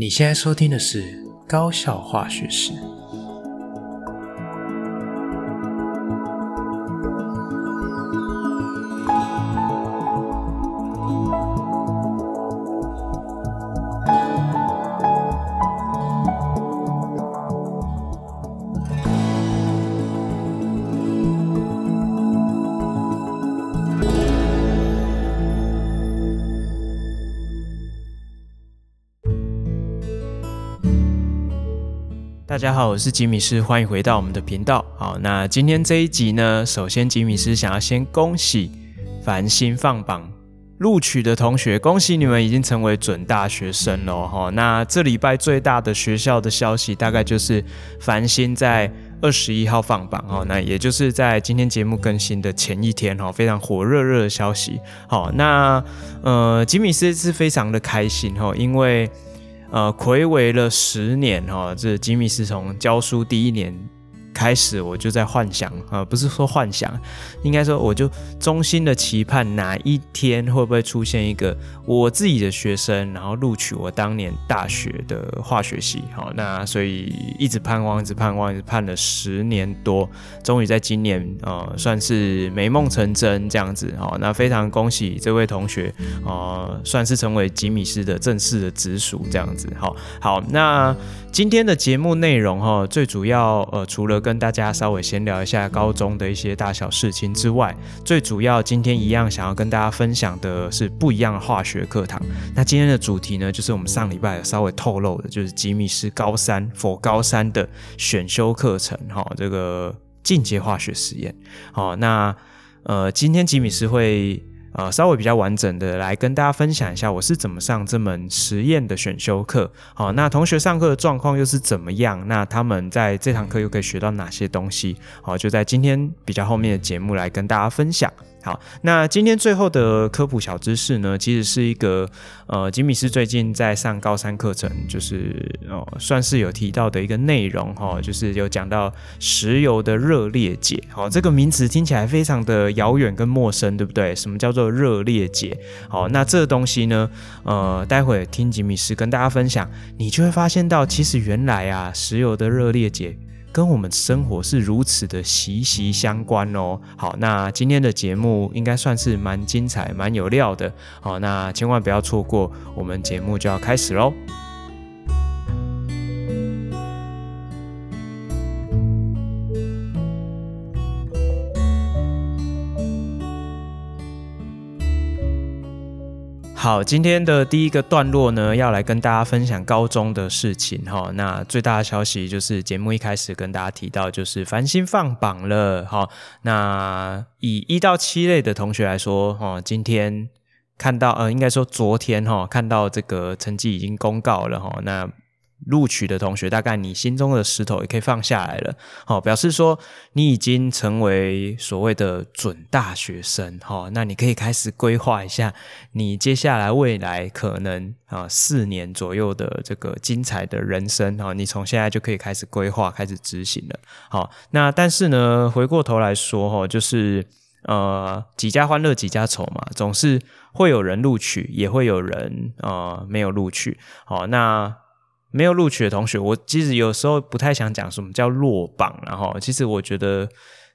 你现在收听的是《高效化学史》。大家好，我是吉米斯，欢迎回到我们的频道。好，那今天这一集呢，首先吉米斯想要先恭喜繁星放榜录取的同学，恭喜你们已经成为准大学生了哈。那这礼拜最大的学校的消息，大概就是繁星在二十一号放榜哦，那也就是在今天节目更新的前一天哈，非常火热热的消息。好，那呃，吉米斯是非常的开心哈，因为。呃，魁违了十年哈，这吉米是从教书第一年。开始我就在幻想啊，不是说幻想，应该说我就衷心的期盼哪一天会不会出现一个我自己的学生，然后录取我当年大学的化学系。好，那所以一直盼望，一直盼望，一直盼了十年多，终于在今年呃算是美梦成真这样子。好，那非常恭喜这位同学，呃，算是成为吉米斯的正式的直属这样子。好，好，那。今天的节目内容哈，最主要呃，除了跟大家稍微闲聊一下高中的一些大小事情之外，最主要今天一样想要跟大家分享的是不一样的化学课堂。那今天的主题呢，就是我们上礼拜稍微透露的，就是吉米斯高三 for 高三的选修课程哈，这个进阶化学实验。好，那呃，今天吉米斯会。呃，稍微比较完整的来跟大家分享一下，我是怎么上这门实验的选修课。好，那同学上课的状况又是怎么样？那他们在这堂课又可以学到哪些东西？好，就在今天比较后面的节目来跟大家分享。好，那今天最后的科普小知识呢，其实是一个呃，吉米斯最近在上高三课程，就是哦，算是有提到的一个内容哈，就是有讲到石油的热裂解。好，这个名词听起来非常的遥远跟陌生，对不对？什么叫做热裂解？好，那这东西呢，呃，待会听吉米斯跟大家分享，你就会发现到，其实原来啊，石油的热裂解。跟我们生活是如此的息息相关哦。好，那今天的节目应该算是蛮精彩、蛮有料的。好，那千万不要错过，我们节目就要开始喽。好，今天的第一个段落呢，要来跟大家分享高中的事情哈。那最大的消息就是节目一开始跟大家提到，就是繁星放榜了。哈，那以一到七类的同学来说，哈，今天看到呃，应该说昨天哈，看到这个成绩已经公告了哈。那录取的同学，大概你心中的石头也可以放下来了，好，表示说你已经成为所谓的准大学生，好，那你可以开始规划一下你接下来未来可能啊四年左右的这个精彩的人生，哈，你从现在就可以开始规划，开始执行了，好，那但是呢，回过头来说，哈，就是呃几家欢乐几家愁嘛，总是会有人录取，也会有人呃没有录取，好，那。没有录取的同学，我其实有时候不太想讲什么叫落榜，然后其实我觉得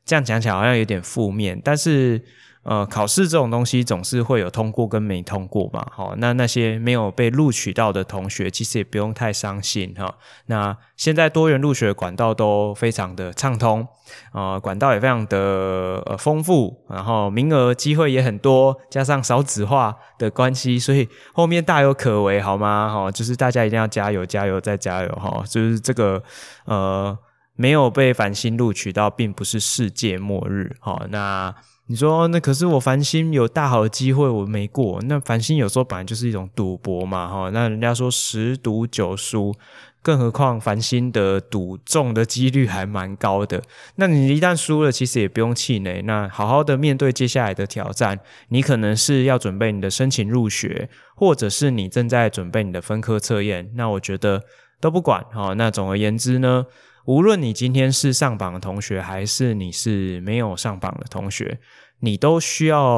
这样讲起来好像有点负面，但是。呃，考试这种东西总是会有通过跟没通过嘛，好，那那些没有被录取到的同学，其实也不用太伤心哈。那现在多元入学管道都非常的畅通，呃，管道也非常的呃丰富，然后名额机会也很多，加上少子化的关系，所以后面大有可为，好吗？哈，就是大家一定要加油，加油再加油哈，就是这个呃没有被繁星录取到，并不是世界末日，好，那。你说那可是我繁星有大好的机会，我没过。那繁星有时候本来就是一种赌博嘛，哈。那人家说十赌九输，更何况繁星的赌中的几率还蛮高的。那你一旦输了，其实也不用气馁，那好好的面对接下来的挑战。你可能是要准备你的申请入学，或者是你正在准备你的分科测验。那我觉得都不管，哈。那总而言之呢。无论你今天是上榜的同学，还是你是没有上榜的同学，你都需要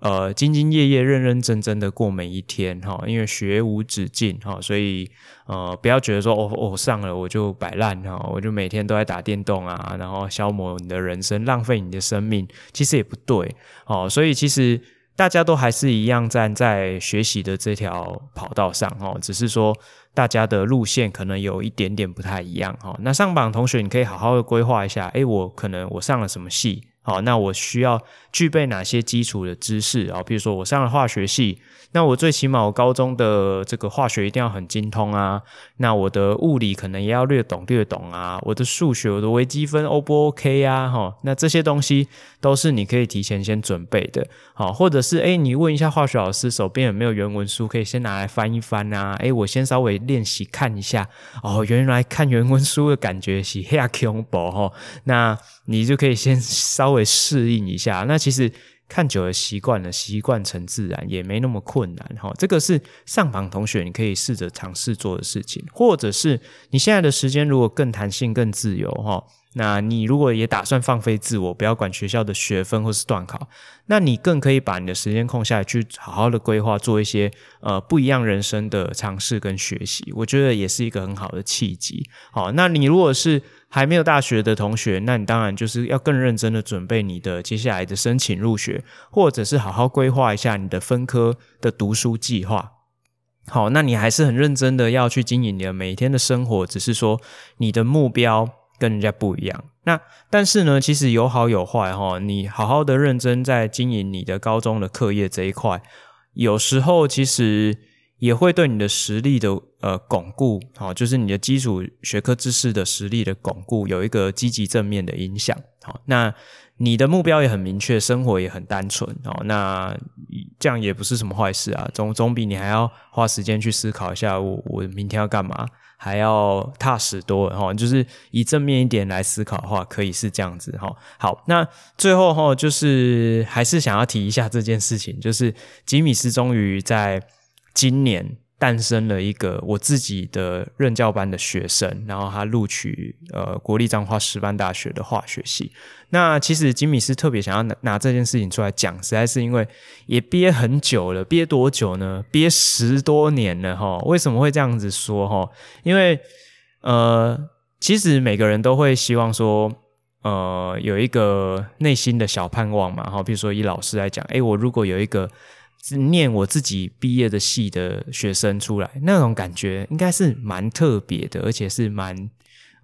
呃兢兢业业、认认真真的过每一天哈，因为学无止境哈，所以呃不要觉得说哦哦上了我就摆烂哈，我就每天都在打电动啊，然后消磨你的人生，浪费你的生命，其实也不对哦，所以其实。大家都还是一样站在学习的这条跑道上哦，只是说大家的路线可能有一点点不太一样哈。那上榜同学，你可以好好的规划一下，诶，我可能我上了什么系？好，那我需要具备哪些基础的知识啊？比如说我上了化学系，那我最起码我高中的这个化学一定要很精通啊。那我的物理可能也要略懂略懂啊。我的数学，我的微积分 O 不 OK 呀？哈，那这些东西都是你可以提前先准备的。好，或者是诶，你问一下化学老师手边有没有原文书，可以先拿来翻一翻啊。诶，我先稍微练习看一下。哦，原来看原文书的感觉是很恐怖哈。那你就可以先稍稍微适应一下，那其实看久了习惯了，习惯成自然，也没那么困难哈。这个是上榜同学你可以试着尝试做的事情，或者是你现在的时间如果更弹性、更自由哈。那你如果也打算放飞自我，不要管学校的学分或是段考，那你更可以把你的时间空下来，去好好的规划，做一些呃不一样人生的尝试跟学习。我觉得也是一个很好的契机。好，那你如果是还没有大学的同学，那你当然就是要更认真的准备你的接下来的申请入学，或者是好好规划一下你的分科的读书计划。好，那你还是很认真的要去经营你的每一天的生活，只是说你的目标。跟人家不一样，那但是呢，其实有好有坏哈。你好好的认真在经营你的高中的课业这一块，有时候其实也会对你的实力的呃巩固，好，就是你的基础学科知识的实力的巩固，有一个积极正面的影响。好，那你的目标也很明确，生活也很单纯哦。那这样也不是什么坏事啊，总总比你还要花时间去思考一下我，我明天要干嘛。还要踏实多了哈，就是以正面一点来思考的话，可以是这样子哈。好，那最后哈，就是还是想要提一下这件事情，就是吉米斯终于在今年。诞生了一个我自己的任教班的学生，然后他录取呃国立彰化师范大学的化学系。那其实吉米师特别想要拿拿这件事情出来讲，实在是因为也憋很久了，憋多久呢？憋十多年了哈。为什么会这样子说哈？因为呃，其实每个人都会希望说，呃，有一个内心的小盼望嘛哈。比如说以老师来讲，诶，我如果有一个。念我自己毕业的系的学生出来，那种感觉应该是蛮特别的，而且是蛮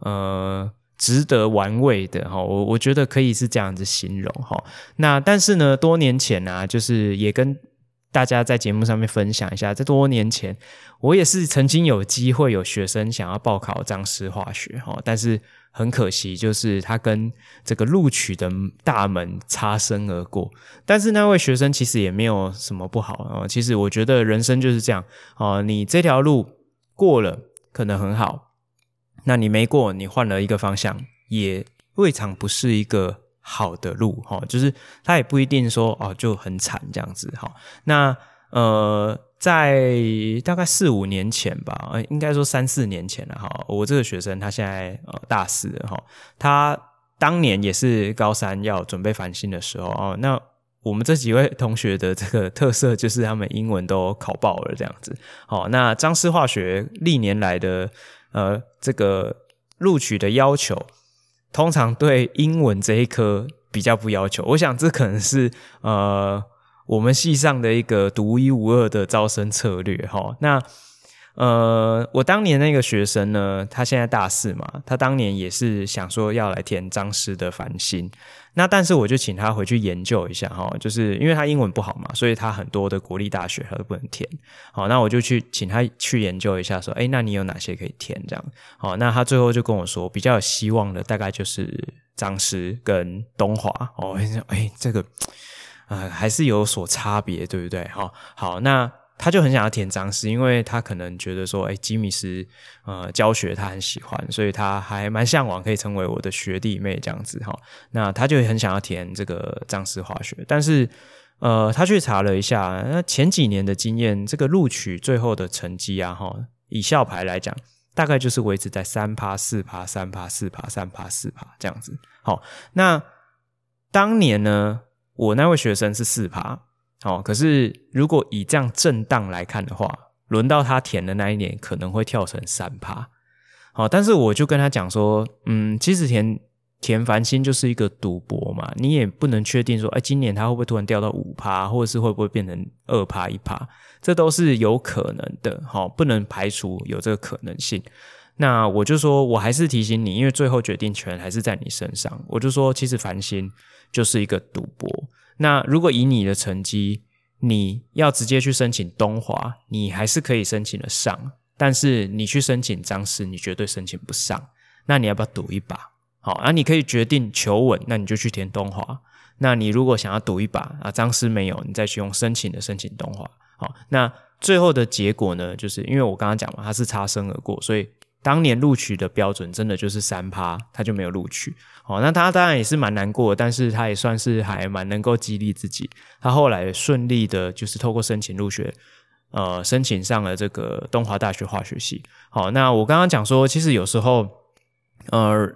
呃值得玩味的哈。我我觉得可以是这样子形容哈。那但是呢，多年前、啊，就是也跟大家在节目上面分享一下，在多年前，我也是曾经有机会有学生想要报考彰师化学哈，但是。很可惜，就是他跟这个录取的大门擦身而过。但是那位学生其实也没有什么不好啊。其实我觉得人生就是这样啊，你这条路过了可能很好，那你没过，你换了一个方向，也未尝不是一个好的路哈。就是他也不一定说哦就很惨这样子哈。那呃。在大概四五年前吧，呃，应该说三四年前了哈。我这个学生他现在呃大四哈，他当年也是高三要准备繁星的时候哦。那我们这几位同学的这个特色就是他们英文都考爆了这样子。好，那张师化学历年来的呃这个录取的要求，通常对英文这一科比较不要求。我想这可能是呃。我们系上的一个独一无二的招生策略，哈，那呃，我当年那个学生呢，他现在大四嘛，他当年也是想说要来填彰师的繁星，那但是我就请他回去研究一下，哈，就是因为他英文不好嘛，所以他很多的国立大学他都不能填，好，那我就去请他去研究一下，说，诶，那你有哪些可以填？这样，好，那他最后就跟我说，比较有希望的大概就是彰师跟东华，哦，诶，这个。呃，还是有所差别，对不对？好，好，那他就很想要填张师，因为他可能觉得说，诶，吉米斯呃教学他很喜欢，所以他还蛮向往可以成为我的学弟妹这样子哈。那他就很想要填这个张师化学，但是呃，他去查了一下，那前几年的经验，这个录取最后的成绩啊，哈，以校牌来讲，大概就是维持在三趴、四趴、三趴、四趴、三趴、四趴这样子。好，那当年呢？我那位学生是四趴，哦，可是如果以这样震荡来看的话，轮到他填的那一年可能会跳成三趴。好，但是我就跟他讲说，嗯，其实填填繁星就是一个赌博嘛，你也不能确定说，哎，今年他会不会突然掉到五趴，或者是会不会变成二趴一趴，这都是有可能的，好，不能排除有这个可能性。那我就说，我还是提醒你，因为最后决定权还是在你身上。我就说，其实繁星就是一个赌博。那如果以你的成绩，你要直接去申请东华，你还是可以申请得上。但是你去申请张师，你绝对申请不上。那你要不要赌一把？好，那你可以决定求稳，那你就去填东华。那你如果想要赌一把啊，张师没有，你再去用申请的申请东华。好，那最后的结果呢，就是因为我刚刚讲嘛，它是擦身而过，所以。当年录取的标准真的就是三趴，他就没有录取。哦，那他当然也是蛮难过，但是他也算是还蛮能够激励自己。他后来顺利的，就是透过申请入学，呃，申请上了这个东华大学化学系。好，那我刚刚讲说，其实有时候，呃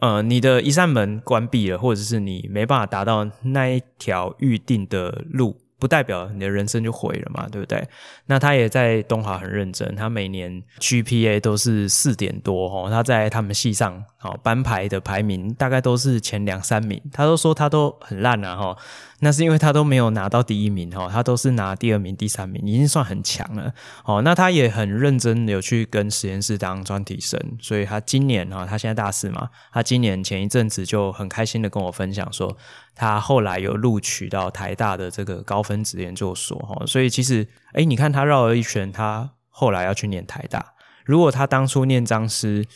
呃，你的一扇门关闭了，或者是你没办法达到那一条预定的路。不代表你的人生就毁了嘛，对不对？那他也在东华很认真，他每年 GPA 都是四点多哦，他在他们系上哦班排的排名大概都是前两三名，他都说他都很烂啊哈。那是因为他都没有拿到第一名哈，他都是拿第二名、第三名，已经算很强了。哦，那他也很认真有去跟实验室当专题生，所以他今年哈，他现在大四嘛，他今年前一阵子就很开心的跟我分享说，他后来有录取到台大的这个高分子研究所哈，所以其实诶，你看他绕了一圈，他后来要去念台大，如果他当初念彰师。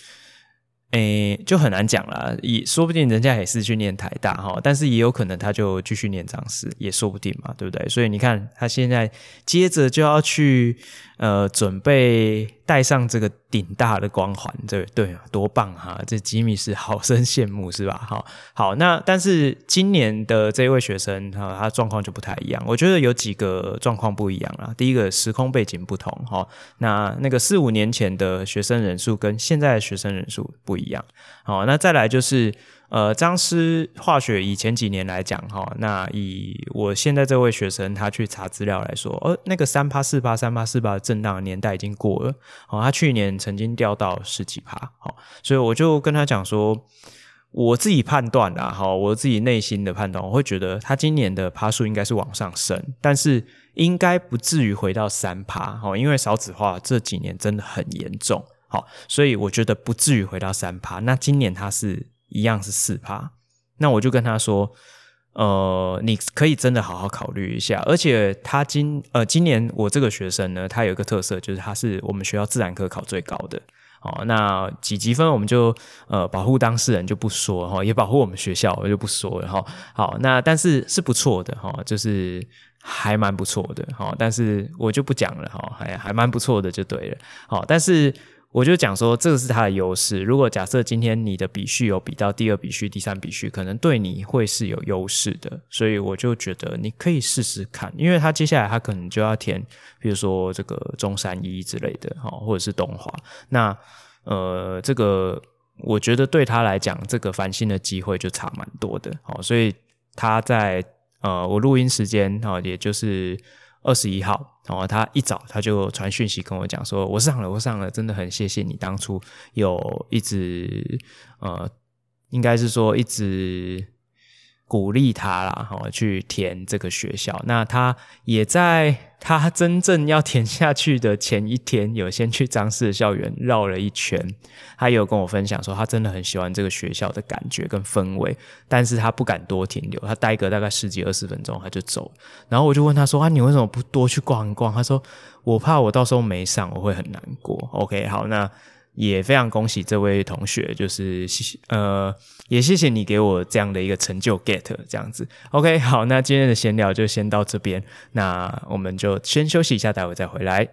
诶，就很难讲了，也说不定人家也是去念台大哈，但是也有可能他就继续念长师，也说不定嘛，对不对？所以你看，他现在接着就要去呃准备。带上这个顶大的光环，对对，多棒哈！这吉米是好生羡慕是吧？好，好，那但是今年的这位学生哈，他状况就不太一样。我觉得有几个状况不一样啦。第一个时空背景不同哈，那那个四五年前的学生人数跟现在的学生人数不一样。好，那再来就是。呃，彰师化学以前几年来讲，哈，那以我现在这位学生他去查资料来说，呃，那个三趴四趴三趴四趴的震荡年代已经过了，哦，他去年曾经掉到十几趴，好，所以我就跟他讲说，我自己判断啦，哈，我自己内心的判断，我会觉得他今年的趴数应该是往上升，但是应该不至于回到三趴，哦，因为少子化这几年真的很严重，好，所以我觉得不至于回到三趴，那今年他是。一样是四趴，那我就跟他说，呃，你可以真的好好考虑一下。而且他今呃今年我这个学生呢，他有一个特色，就是他是我们学校自然科考最高的。哦，那几级分我们就呃保护当事人就不说哈，也保护我们学校我就不说了哈。好，那但是是不错的哈，就是还蛮不错的哈。但是我就不讲了哈，还还蛮不错的就对了。好，但是。我就讲说，这个是他的优势。如果假设今天你的比序有比到第二比序、第三比序，可能对你会是有优势的。所以我就觉得你可以试试看，因为他接下来他可能就要填，比如说这个中山一之类的，哈，或者是东华。那呃，这个我觉得对他来讲，这个翻新的机会就差蛮多的。好，所以他在呃，我录音时间哈，也就是。二十一号，然后他一早他就传讯息跟我讲说，我上了，我上了，真的很谢谢你当初有一直呃，应该是说一直。鼓励他啦，哈，去填这个学校。那他也在他真正要填下去的前一天，有先去张氏校园绕了一圈。他有跟我分享说，他真的很喜欢这个学校的感觉跟氛围，但是他不敢多停留，他待个大概十几二十分钟他就走。然后我就问他说：“啊，你为什么不多去逛一逛？”他说：“我怕我到时候没上，我会很难过。” OK，好，那。也非常恭喜这位同学，就是谢谢呃，也谢谢你给我这样的一个成就 get 这样子。OK，好，那今天的闲聊就先到这边，那我们就先休息一下，待会再回来。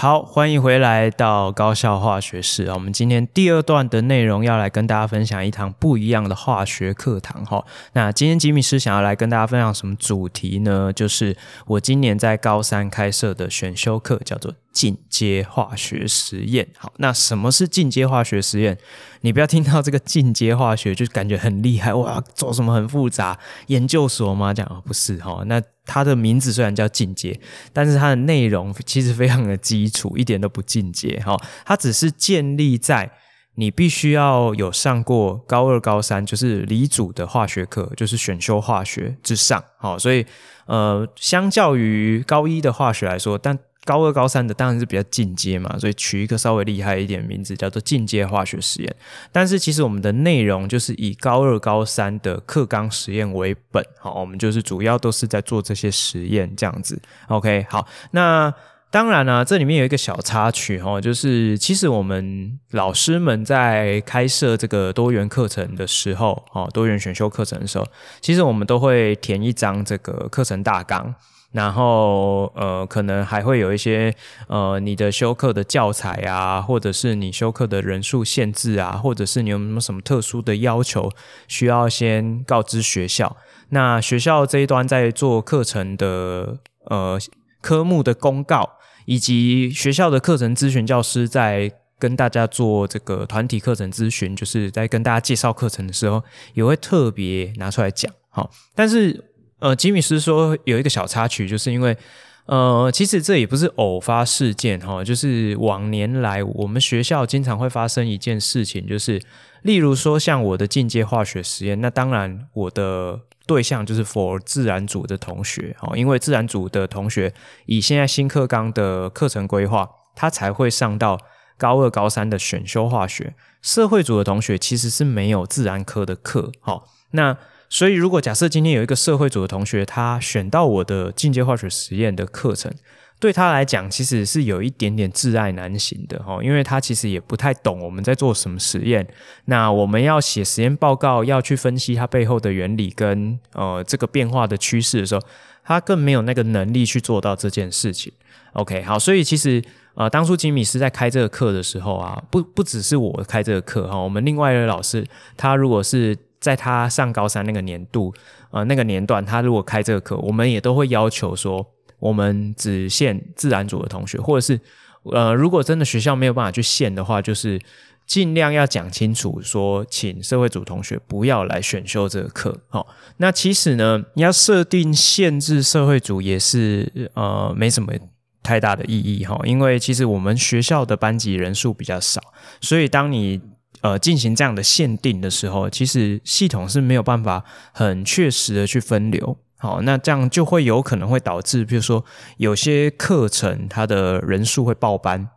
好，欢迎回来到高校化学室啊！我们今天第二段的内容要来跟大家分享一堂不一样的化学课堂哈。那今天吉米师想要来跟大家分享什么主题呢？就是我今年在高三开设的选修课，叫做进阶化学实验。好，那什么是进阶化学实验？你不要听到这个进阶化学就感觉很厉害哇，做什么很复杂研究所吗？这样不是哈。那它的名字虽然叫进阶，但是它的内容其实非常的基础，一点都不进阶哈。它只是建立在你必须要有上过高二、高三，就是理组的化学课，就是选修化学之上。好，所以呃，相较于高一的化学来说，但高二、高三的当然是比较进阶嘛，所以取一个稍微厉害一点的名字，叫做进阶化学实验。但是其实我们的内容就是以高二、高三的课纲实验为本，好，我们就是主要都是在做这些实验这样子。OK，好，那当然呢、这里面有一个小插曲哈，就是其实我们老师们在开设这个多元课程的时候，哦，多元选修课程的时候，其实我们都会填一张这个课程大纲。然后呃，可能还会有一些呃，你的修课的教材啊，或者是你修课的人数限制啊，或者是你有没有什么特殊的要求，需要先告知学校。那学校这一端在做课程的呃科目的公告，以及学校的课程咨询教师在跟大家做这个团体课程咨询，就是在跟大家介绍课程的时候，也会特别拿出来讲。好，但是。呃，吉米斯说有一个小插曲，就是因为，呃，其实这也不是偶发事件哈，就是往年来我们学校经常会发生一件事情，就是例如说像我的进阶化学实验，那当然我的对象就是 for 自然组的同学哈，因为自然组的同学以现在新课纲的课程规划，他才会上到高二、高三的选修化学，社会组的同学其实是没有自然科的课，好，那。所以，如果假设今天有一个社会组的同学，他选到我的进阶化学实验的课程，对他来讲，其实是有一点点挚爱难行的哈，因为他其实也不太懂我们在做什么实验。那我们要写实验报告，要去分析它背后的原理跟呃这个变化的趋势的时候，他更没有那个能力去做到这件事情。OK，好，所以其实呃，当初吉米是在开这个课的时候啊，不不只是我开这个课哈，我们另外一位老师，他如果是在他上高三那个年度，呃，那个年段，他如果开这个课，我们也都会要求说，我们只限自然组的同学，或者是，呃，如果真的学校没有办法去限的话，就是尽量要讲清楚说，请社会组同学不要来选修这个课。好，那其实呢，你要设定限制社会组也是呃没什么太大的意义哈，因为其实我们学校的班级人数比较少，所以当你呃，进行这样的限定的时候，其实系统是没有办法很确实的去分流。好，那这样就会有可能会导致，比如说有些课程它的人数会爆班，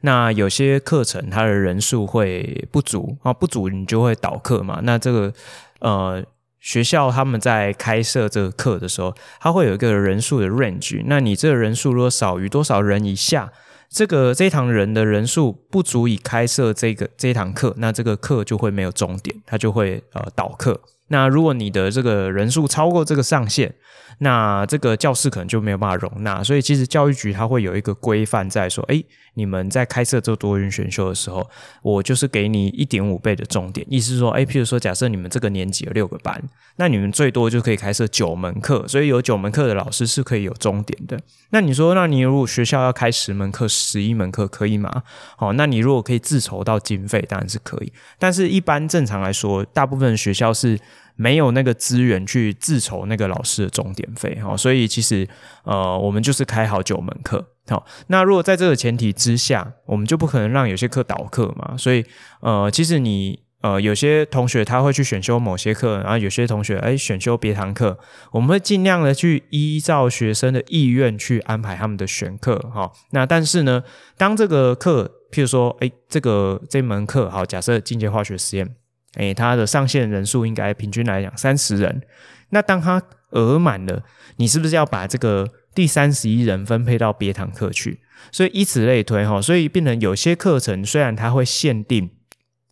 那有些课程它的人数会不足啊，不足你就会倒课嘛。那这个呃，学校他们在开设这个课的时候，它会有一个人数的 range。那你这个人数如果少于多少人以下，这个这一堂人的人数不足以开设这个这一堂课，那这个课就会没有终点，它就会呃倒课。那如果你的这个人数超过这个上限，那这个教室可能就没有办法容纳，所以其实教育局它会有一个规范在说，诶，你们在开设这多元选修的时候，我就是给你一点五倍的重点，意思是说，诶，譬如说，假设你们这个年级有六个班，那你们最多就可以开设九门课，所以有九门课的老师是可以有终点的。那你说，那你如果学校要开十门课、十一门课，可以吗？好，那你如果可以自筹到经费，当然是可以。但是，一般正常来说，大部分学校是。没有那个资源去自筹那个老师的钟点费，哈，所以其实呃，我们就是开好九门课，好，那如果在这个前提之下，我们就不可能让有些课倒课嘛，所以呃，其实你呃，有些同学他会去选修某些课，然后有些同学哎选修别堂课，我们会尽量的去依照学生的意愿去安排他们的选课，哈，那但是呢，当这个课，譬如说哎这个这门课，好，假设进阶化学实验。诶，他的上线人数应该平均来讲三十人。那当他额满了，你是不是要把这个第三十一人分配到别堂课去？所以以此类推哈，所以变成有些课程虽然它会限定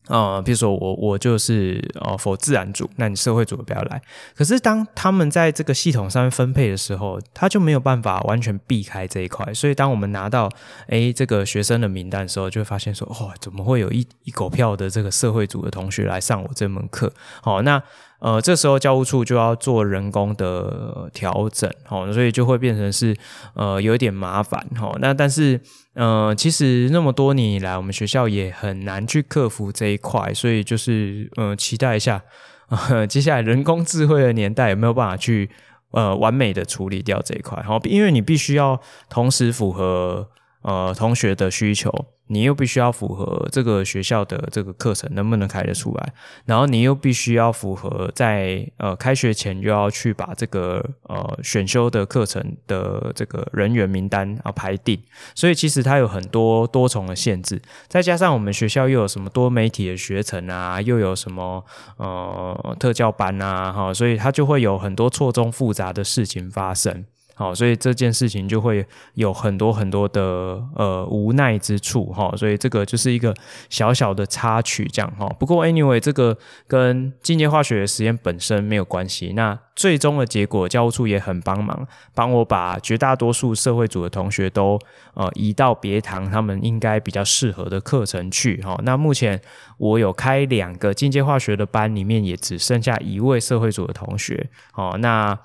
呃，比如说我我就是呃否自然组，那你社会组不要来。可是当他们在这个系统上面分配的时候，他就没有办法完全避开这一块。所以当我们拿到诶这个学生的名单的时候，就会发现说，哦，怎么会有一一狗票的这个社会组的同学来上我这门课？好，那。呃，这时候教务处就要做人工的调整，齁，所以就会变成是呃有一点麻烦，齁。那但是呃，其实那么多年以来，我们学校也很难去克服这一块，所以就是呃期待一下，呃，接下来人工智慧的年代有没有办法去呃完美的处理掉这一块，齁，因为你必须要同时符合呃同学的需求。你又必须要符合这个学校的这个课程能不能开得出来，然后你又必须要符合在呃开学前又要去把这个呃选修的课程的这个人员名单啊排定，所以其实它有很多多重的限制，再加上我们学校又有什么多媒体的学程啊，又有什么呃特教班啊，哈，所以它就会有很多错综复杂的事情发生。好，所以这件事情就会有很多很多的呃无奈之处哈，所以这个就是一个小小的插曲这样哈。不过 anyway，这个跟进阶化学的实验本身没有关系。那最终的结果，教务处也很帮忙，帮我把绝大多数社会组的同学都呃移到别堂他们应该比较适合的课程去哈。那目前我有开两个进阶化学的班，里面也只剩下一位社会组的同学。哦，那。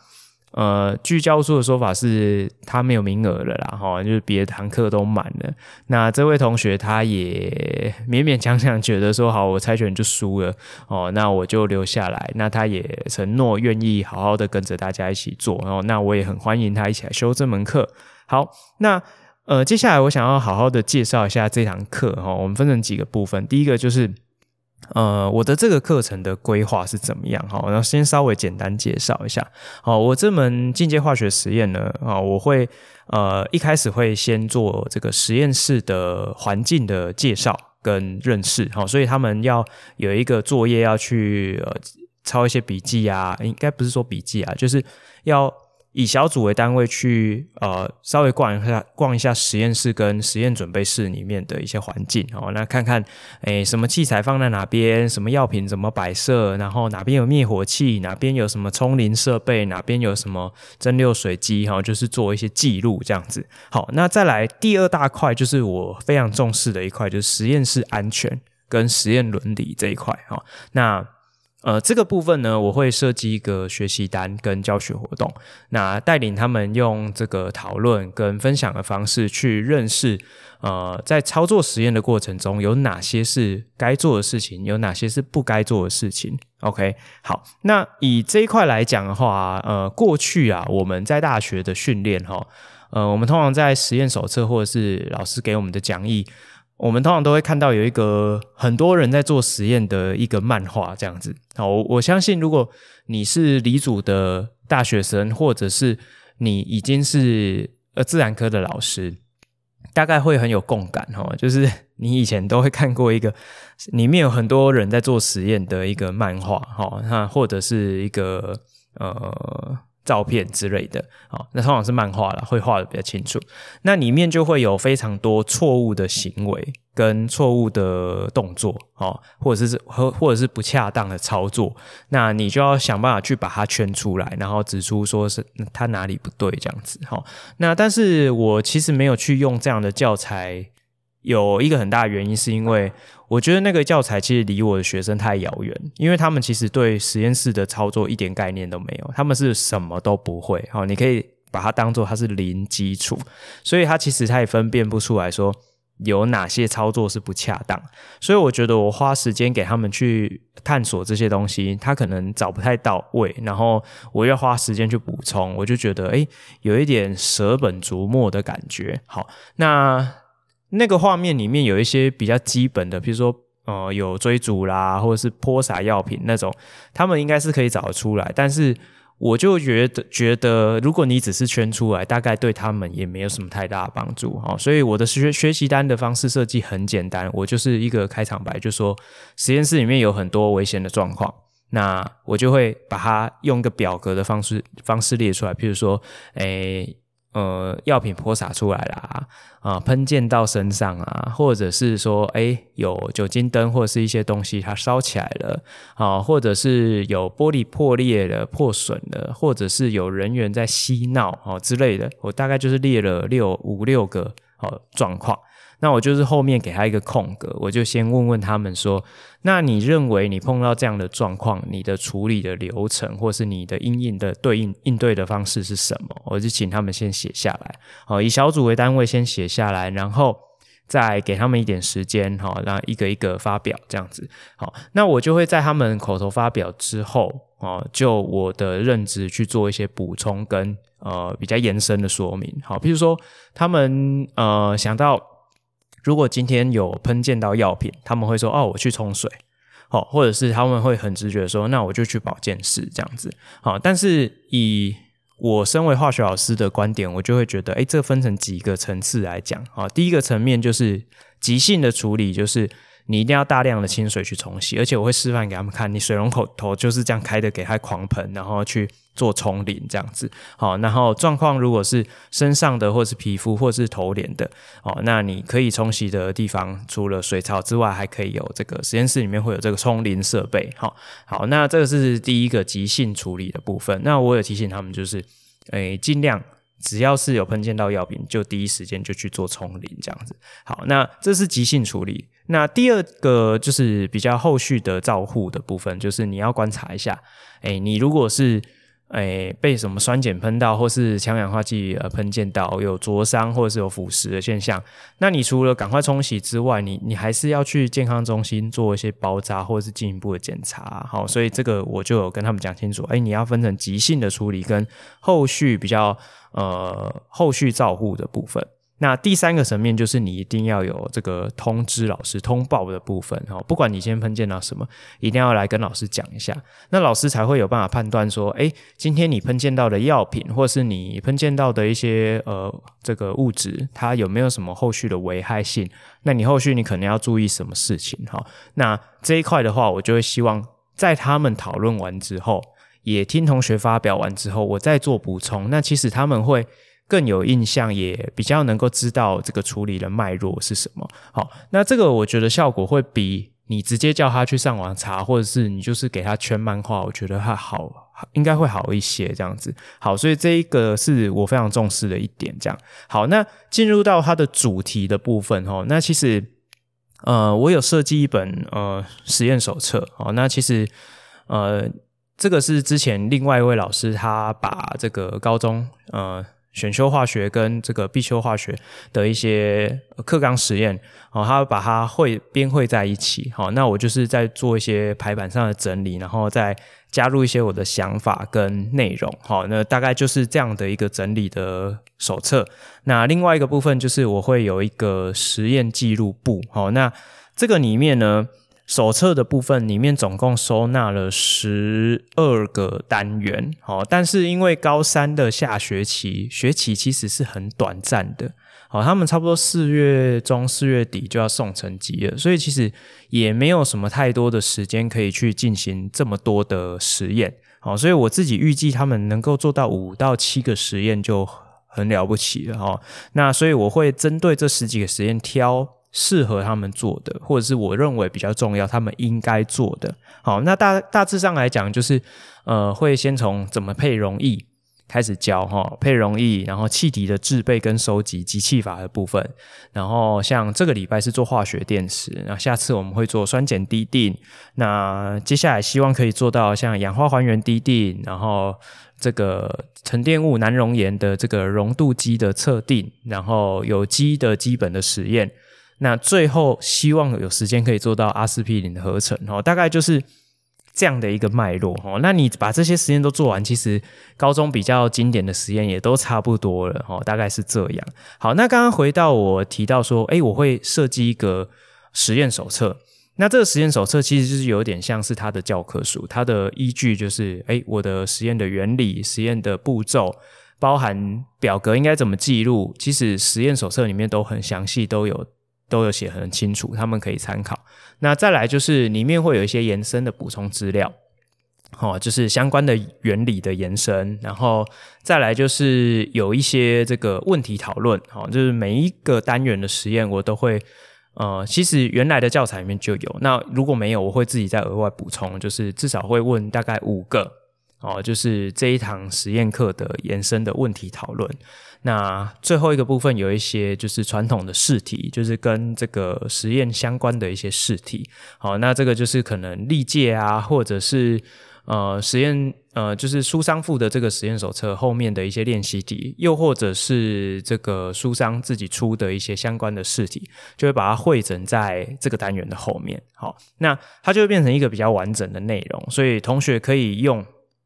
呃，据教书的说法是，他没有名额了啦，哈，就是别的堂课都满了。那这位同学他也勉勉强强觉得说，好，我猜拳就输了，哦，那我就留下来。那他也承诺愿意好好的跟着大家一起做，然后那我也很欢迎他一起来修这门课。好，那呃，接下来我想要好好的介绍一下这堂课，哈，我们分成几个部分，第一个就是。呃，我的这个课程的规划是怎么样？哈，然后先稍微简单介绍一下。好，我这门进阶化学实验呢，啊，我会呃一开始会先做这个实验室的环境的介绍跟认识。好，所以他们要有一个作业要去呃抄一些笔记啊，应该不是说笔记啊，就是要。以小组为单位去呃稍微逛一下逛一下实验室跟实验准备室里面的一些环境哦，那看看诶什么器材放在哪边，什么药品怎么摆设，然后哪边有灭火器，哪边有什么冲淋设备，哪边有什么蒸馏水机哈，就是做一些记录这样子。好，那再来第二大块就是我非常重视的一块，就是实验室安全跟实验伦理这一块哈。那呃，这个部分呢，我会设计一个学习单跟教学活动，那带领他们用这个讨论跟分享的方式去认识，呃，在操作实验的过程中有哪些是该做的事情，有哪些是不该做的事情。OK，好，那以这一块来讲的话，呃，过去啊，我们在大学的训练哈，呃，我们通常在实验手册或者是老师给我们的讲义。我们通常都会看到有一个很多人在做实验的一个漫画这样子。好，我我相信如果你是理组的大学生，或者是你已经是呃自然科的老师，大概会很有共感哈。就是 你以前都会看过一个里面有很多人在做实验的一个漫画哈，那或者是一个呃。照片之类的，好，那通常是漫画了，会画得比较清楚。那里面就会有非常多错误的行为跟错误的动作，哦，或者是或或者是不恰当的操作。那你就要想办法去把它圈出来，然后指出说是它哪里不对这样子。好，那但是我其实没有去用这样的教材，有一个很大的原因是因为。我觉得那个教材其实离我的学生太遥远，因为他们其实对实验室的操作一点概念都没有，他们是什么都不会。好，你可以把它当做它是零基础，所以他其实他也分辨不出来说有哪些操作是不恰当。所以我觉得我花时间给他们去探索这些东西，他可能找不太到位，然后我要花时间去补充，我就觉得诶，有一点舍本逐末的感觉。好，那。那个画面里面有一些比较基本的，比如说，呃，有追逐啦，或者是泼洒药品那种，他们应该是可以找得出来。但是，我就觉得，觉得如果你只是圈出来，大概对他们也没有什么太大的帮助哈。所以，我的学学习单的方式设计很简单，我就是一个开场白，就说实验室里面有很多危险的状况，那我就会把它用一个表格的方式方式列出来，譬如说，诶。呃，药品泼洒出来啦，啊，喷溅到身上啊，或者是说，哎，有酒精灯或者是一些东西它烧起来了，啊，或者是有玻璃破裂了、破损了，或者是有人员在嬉闹哦之类的，我大概就是列了六五六个哦状况。那我就是后面给他一个空格，我就先问问他们说：那你认为你碰到这样的状况，你的处理的流程，或是你的因应的对应应对的方式是什么？我就请他们先写下来，好，以小组为单位先写下来，然后再给他们一点时间，好，让一个一个发表这样子。好，那我就会在他们口头发表之后，哦，就我的认知去做一些补充跟呃比较延伸的说明。好，比如说他们呃想到。如果今天有喷溅到药品，他们会说：“哦，我去冲水。”好，或者是他们会很直觉说：“那我就去保健室这样子。”好，但是以我身为化学老师的观点，我就会觉得，哎，这分成几个层次来讲。好，第一个层面就是急性的处理，就是。你一定要大量的清水去冲洗，而且我会示范给他们看，你水龙头头就是这样开的，给他狂喷，然后去做冲淋这样子。好，然后状况如果是身上的，或是皮肤，或是头脸的，哦，那你可以冲洗的地方，除了水槽之外，还可以有这个实验室里面会有这个冲淋设备。好，好，那这个是第一个急性处理的部分。那我有提醒他们，就是，诶，尽量。只要是有喷溅到药品，就第一时间就去做冲淋，这样子。好，那这是急性处理。那第二个就是比较后续的照护的部分，就是你要观察一下，哎，你如果是。哎，被什么酸碱喷到，或是强氧化剂呃喷溅到，有灼伤或者是有腐蚀的现象，那你除了赶快冲洗之外，你你还是要去健康中心做一些包扎或者是进一步的检查。好，所以这个我就有跟他们讲清楚，哎，你要分成急性的处理跟后续比较呃后续照护的部分。那第三个层面就是你一定要有这个通知老师通报的部分哈，不管你今天喷溅到什么，一定要来跟老师讲一下，那老师才会有办法判断说，诶，今天你喷溅到的药品，或是你喷溅到的一些呃这个物质，它有没有什么后续的危害性？那你后续你可能要注意什么事情哈？那这一块的话，我就会希望在他们讨论完之后，也听同学发表完之后，我再做补充。那其实他们会。更有印象，也比较能够知道这个处理的脉络是什么。好，那这个我觉得效果会比你直接叫他去上网查，或者是你就是给他圈漫画，我觉得还好，应该会好一些这样子。好，所以这一个是我非常重视的一点。这样好，那进入到它的主题的部分哦，那其实呃，我有设计一本呃实验手册。哦，那其实呃，这个是之前另外一位老师他把这个高中呃。选修化学跟这个必修化学的一些课纲实验，哦，他把它汇编汇在一起，好，那我就是在做一些排版上的整理，然后再加入一些我的想法跟内容，好，那大概就是这样的一个整理的手册。那另外一个部分就是我会有一个实验记录簿，好，那这个里面呢。手册的部分里面总共收纳了十二个单元，好，但是因为高三的下学期学期其实是很短暂的，好，他们差不多四月中四月底就要送成绩了，所以其实也没有什么太多的时间可以去进行这么多的实验，好，所以我自己预计他们能够做到五到七个实验就很了不起了，哈，那所以我会针对这十几个实验挑。适合他们做的，或者是我认为比较重要，他们应该做的。好，那大大致上来讲，就是呃，会先从怎么配溶液开始教哈，配溶液，然后气体的制备跟收集及气法的部分。然后像这个礼拜是做化学电池，那下次我们会做酸碱滴定。那接下来希望可以做到像氧化还原滴定，然后这个沉淀物难溶盐的这个溶度基的测定，然后有机的基本的实验。那最后希望有时间可以做到阿司匹林的合成哦，大概就是这样的一个脉络哦。那你把这些实验都做完，其实高中比较经典的实验也都差不多了哦，大概是这样。好，那刚刚回到我提到说，哎，我会设计一个实验手册。那这个实验手册其实就是有点像是它的教科书，它的依据就是哎，我的实验的原理、实验的步骤，包含表格应该怎么记录，其实实验手册里面都很详细，都有。都有写很清楚，他们可以参考。那再来就是里面会有一些延伸的补充资料。哦，就是相关的原理的延伸，然后再来就是有一些这个问题讨论，哦，就是每一个单元的实验我都会，呃，其实原来的教材里面就有，那如果没有，我会自己再额外补充，就是至少会问大概五个，哦，就是这一堂实验课的延伸的问题讨论。那最后一个部分有一些就是传统的试题，就是跟这个实验相关的一些试题，好，那这个就是可能历届啊，或者是。呃，实验呃，就是书商附的这个实验手册后面的一些练习题，又或者是这个书商自己出的一些相关的试题，就会把它汇整在这个单元的后面。好，那它就会变成一个比较完整的内容，所以同学可以用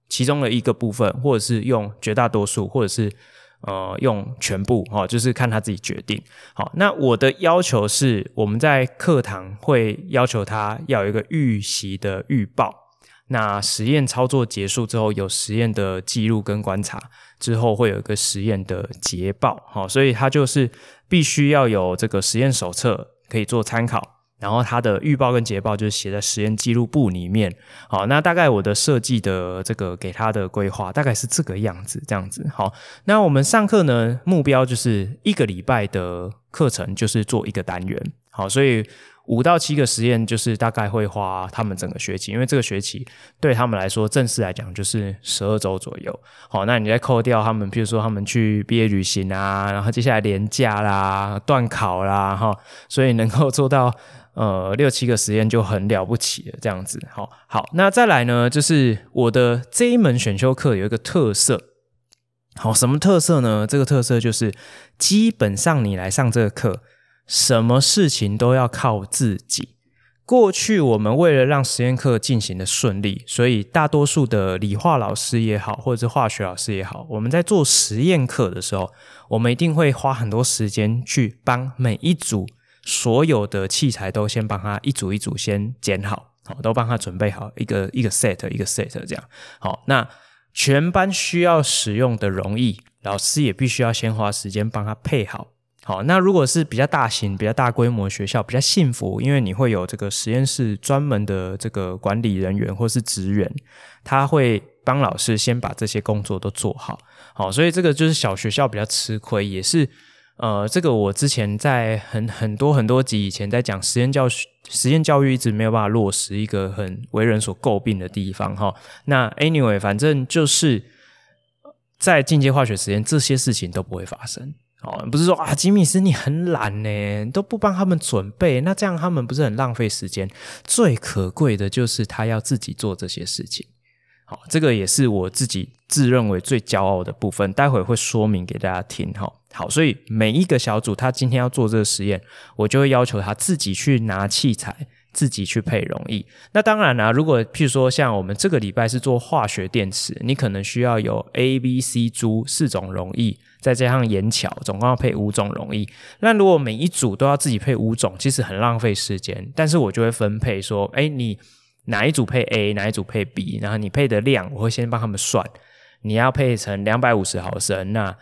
其中的一个部分，或者是用绝大多数，或者是呃用全部，哈，就是看他自己决定。好，那我的要求是，我们在课堂会要求他要有一个预习的预报。那实验操作结束之后，有实验的记录跟观察，之后会有一个实验的结报，好，所以它就是必须要有这个实验手册可以做参考，然后它的预报跟捷报就是写在实验记录簿里面，好，那大概我的设计的这个给他的规划大概是这个样子，这样子，好，那我们上课呢，目标就是一个礼拜的课程就是做一个单元，好，所以。五到七个实验就是大概会花他们整个学期，因为这个学期对他们来说，正式来讲就是十二周左右。好，那你再扣掉他们，比如说他们去毕业旅行啊，然后接下来连假啦、段考啦，哈，所以能够做到呃六七个实验就很了不起了，这样子。好，好，那再来呢，就是我的这一门选修课有一个特色。好，什么特色呢？这个特色就是基本上你来上这个课。什么事情都要靠自己。过去我们为了让实验课进行的顺利，所以大多数的理化老师也好，或者是化学老师也好，我们在做实验课的时候，我们一定会花很多时间去帮每一组所有的器材都先帮他一组一组先剪好，好，都帮他准备好一个一个 set 一个 set 这样。好，那全班需要使用的容易，老师也必须要先花时间帮他配好。好，那如果是比较大型、比较大规模学校，比较幸福，因为你会有这个实验室专门的这个管理人员或是职员，他会帮老师先把这些工作都做好。好，所以这个就是小学校比较吃亏，也是呃，这个我之前在很很多很多集以前在讲实验教学、实验教育一直没有办法落实一个很为人所诟病的地方哈。那 anyway，反正就是在进阶化学实验，这些事情都不会发生。哦，不是说啊，吉米斯你很懒呢，都不帮他们准备，那这样他们不是很浪费时间？最可贵的就是他要自己做这些事情。好，这个也是我自己自认为最骄傲的部分，待会会说明给大家听。哈，好，所以每一个小组他今天要做这个实验，我就会要求他自己去拿器材。自己去配溶液。那当然啦、如果譬如说像我们这个礼拜是做化学电池，你可能需要有 A、B、C 珠四种溶液，再加上盐桥，总共要配五种溶液。那如果每一组都要自己配五种，其实很浪费时间。但是我就会分配说，哎，你哪一组配 A，哪一组配 B，然后你配的量，我会先帮他们算，你要配成两百五十毫升，那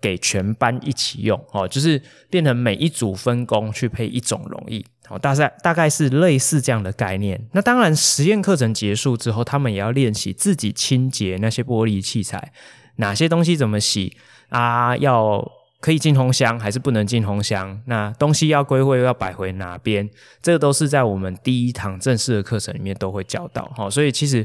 给全班一起用哦，就是变成每一组分工去配一种溶液。哦，大概大概是类似这样的概念。那当然，实验课程结束之后，他们也要练习自己清洁那些玻璃器材，哪些东西怎么洗啊？要可以进烘箱还是不能进烘箱？那东西要归位要摆回哪边？这个都是在我们第一堂正式的课程里面都会教到。好，所以其实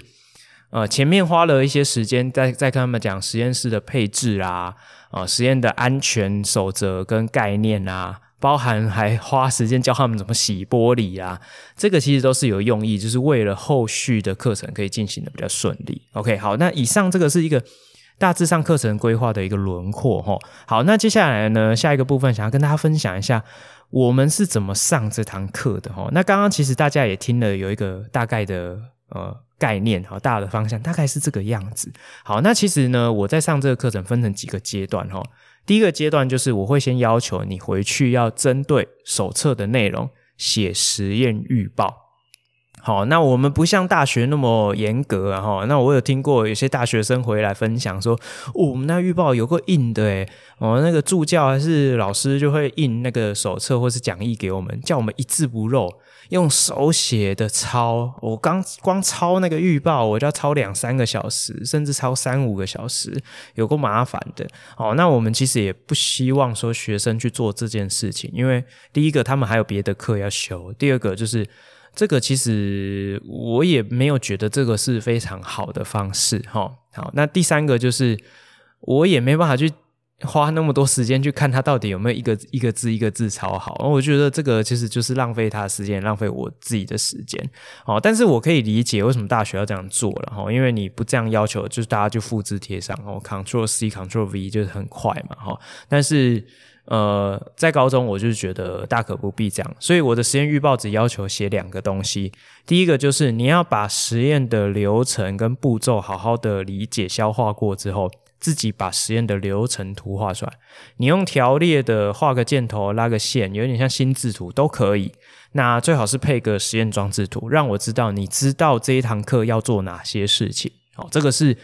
呃前面花了一些时间在在跟他们讲实验室的配置啊，啊实验的安全守则跟概念啊。包含还花时间教他们怎么洗玻璃啊，这个其实都是有用意，就是为了后续的课程可以进行的比较顺利。OK，好，那以上这个是一个大致上课程规划的一个轮廓齁。好，那接下来呢，下一个部分想要跟大家分享一下我们是怎么上这堂课的齁。那刚刚其实大家也听了有一个大概的呃概念哈，大的方向大概是这个样子。好，那其实呢，我在上这个课程分成几个阶段齁。第一个阶段就是我会先要求你回去要针对手册的内容写实验预报。好，那我们不像大学那么严格啊，哈。那我有听过有些大学生回来分享说，哦，我们那预报有个印的诶，哦，那个助教还是老师就会印那个手册或是讲义给我们，叫我们一字不漏用手写的抄。我刚光抄那个预报，我就要抄两三个小时，甚至抄三五个小时，有够麻烦的。哦，那我们其实也不希望说学生去做这件事情，因为第一个他们还有别的课要修，第二个就是。这个其实我也没有觉得这个是非常好的方式，哈。好，那第三个就是我也没办法去花那么多时间去看他到底有没有一个一个字一个字抄好。我觉得这个其实就是浪费他的时间，浪费我自己的时间。哦，但是我可以理解为什么大学要这样做了，哈，因为你不这样要求，就是大家就复制贴上，然哦，Ctrl C Ctrl V 就是很快嘛，哈。但是。呃，在高中我就觉得大可不必这样，所以我的实验预报只要求写两个东西。第一个就是你要把实验的流程跟步骤好好的理解、消化过之后，自己把实验的流程图画出来。你用条列的画个箭头、拉个线，有点像心智图都可以。那最好是配个实验装置图，让我知道你知道这一堂课要做哪些事情。好，这个是。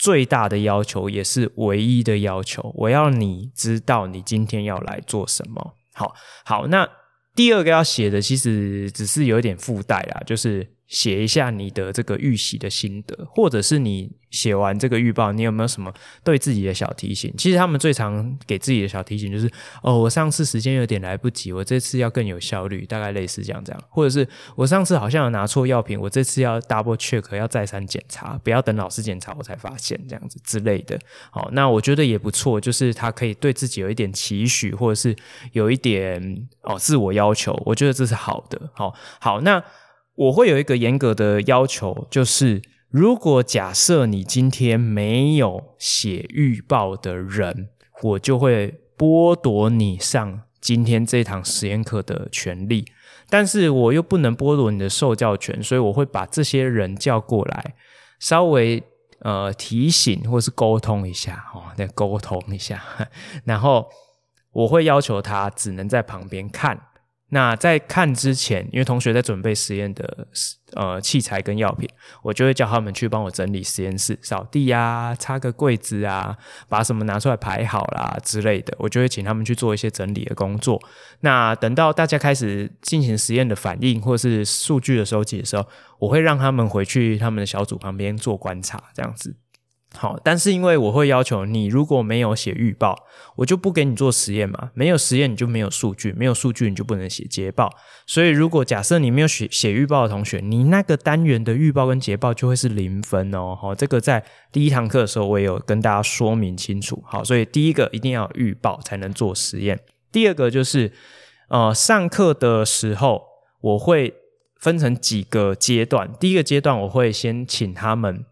最大的要求也是唯一的要求，我要你知道你今天要来做什么。好，好，那第二个要写的其实只是有一点附带啦，就是。写一下你的这个预习的心得，或者是你写完这个预报，你有没有什么对自己的小提醒？其实他们最常给自己的小提醒就是：哦，我上次时间有点来不及，我这次要更有效率，大概类似这样这样。或者是我上次好像有拿错药品，我这次要 double check，要再三检查，不要等老师检查我才发现这样子之类的。好，那我觉得也不错，就是他可以对自己有一点期许，或者是有一点哦自我要求，我觉得这是好的。好，好，那。我会有一个严格的要求，就是如果假设你今天没有写预报的人，我就会剥夺你上今天这堂实验课的权利。但是我又不能剥夺你的受教权，所以我会把这些人叫过来，稍微呃提醒或是沟通一下哦，再沟通一下，然后我会要求他只能在旁边看。那在看之前，因为同学在准备实验的呃器材跟药品，我就会叫他们去帮我整理实验室，扫地啊，擦个柜子啊，把什么拿出来排好啦之类的，我就会请他们去做一些整理的工作。那等到大家开始进行实验的反应或是数据的收集的时候，我会让他们回去他们的小组旁边做观察，这样子。好，但是因为我会要求你，如果没有写预报，我就不给你做实验嘛。没有实验，你就没有数据，没有数据，你就不能写捷报。所以，如果假设你没有写写预报的同学，你那个单元的预报跟捷报就会是零分哦。好，这个在第一堂课的时候我也有跟大家说明清楚。好，所以第一个一定要预报才能做实验。第二个就是，呃，上课的时候我会分成几个阶段。第一个阶段我会先请他们。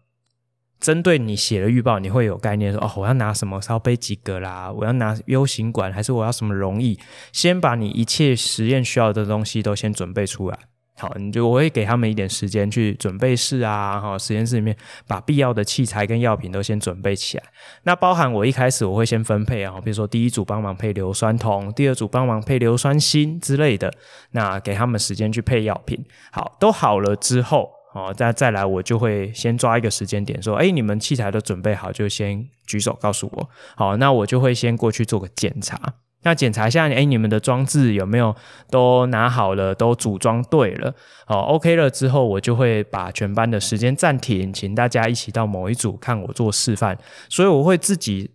针对你写的预报，你会有概念说哦，我要拿什么烧杯几个啦？我要拿 U 型管，还是我要什么容易？先把你一切实验需要的东西都先准备出来。好，你就我会给他们一点时间去准备室啊，哈，实验室里面把必要的器材跟药品都先准备起来。那包含我一开始我会先分配啊，比如说第一组帮忙配硫酸铜，第二组帮忙配硫酸锌之类的。那给他们时间去配药品。好，都好了之后。哦，再再来，我就会先抓一个时间点，说，哎，你们器材都准备好，就先举手告诉我。好，那我就会先过去做个检查。那检查一下，哎，你们的装置有没有都拿好了，都组装对了，好，OK 了之后，我就会把全班的时间暂停，请大家一起到某一组看我做示范。所以我会自己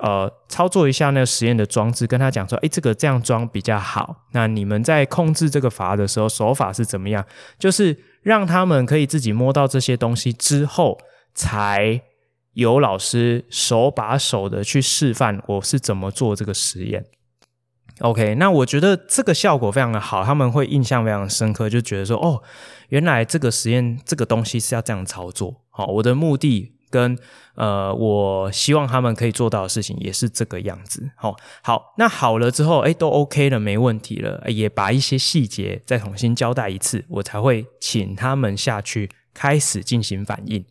呃操作一下那个实验的装置，跟他讲说，哎，这个这样装比较好。那你们在控制这个阀的时候，手法是怎么样？就是。让他们可以自己摸到这些东西之后，才有老师手把手的去示范我是怎么做这个实验。OK，那我觉得这个效果非常的好，他们会印象非常深刻，就觉得说哦，原来这个实验这个东西是要这样操作。好，我的目的。跟呃，我希望他们可以做到的事情也是这个样子。好，好，那好了之后，哎，都 OK 了，没问题了，也把一些细节再重新交代一次，我才会请他们下去开始进行反应。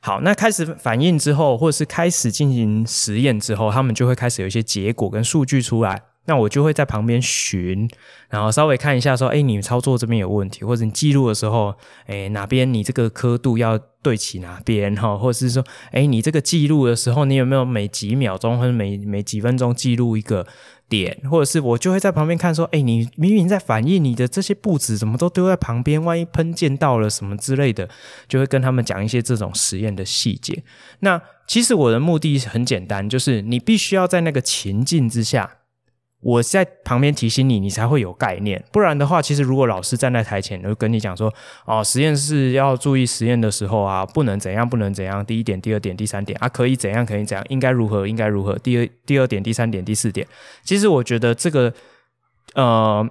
好，那开始反应之后，或者是开始进行实验之后，他们就会开始有一些结果跟数据出来。那我就会在旁边巡，然后稍微看一下说，哎，你操作这边有问题，或者你记录的时候，哎，哪边你这个刻度要对齐哪边哈，或者是说，哎，你这个记录的时候，你有没有每几秒钟或者每每几分钟记录一个点，或者是我就会在旁边看说，哎，你明明在反应，你的这些布置怎么都丢在旁边？万一喷溅到了什么之类的，就会跟他们讲一些这种实验的细节。那其实我的目的很简单，就是你必须要在那个情境之下。我在旁边提醒你，你才会有概念。不然的话，其实如果老师站在台前，就跟你讲说，哦，实验室要注意实验的时候啊，不能怎样，不能怎样。第一点，第二点，第三点啊，可以怎样，可以怎样，应该如何，应该如何。第二，第二点，第三点，第四点。其实我觉得这个，呃，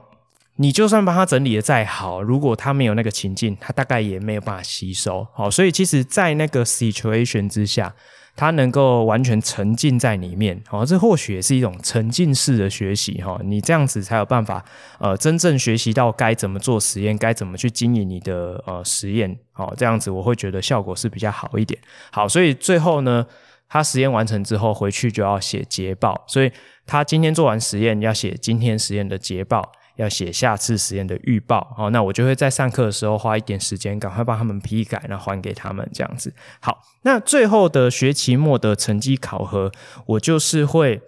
你就算帮他整理的再好，如果他没有那个情境，他大概也没有办法吸收。好，所以其实，在那个 situation 之下。他能够完全沉浸在里面，哦，这或许也是一种沉浸式的学习，哈，你这样子才有办法，呃，真正学习到该怎么做实验，该怎么去经营你的呃实验，哦，这样子我会觉得效果是比较好一点。好，所以最后呢，他实验完成之后回去就要写捷报，所以他今天做完实验要写今天实验的捷报。要写下次实验的预报，好，那我就会在上课的时候花一点时间，赶快帮他们批改，然后还给他们这样子。好，那最后的学期末的成绩考核，我就是会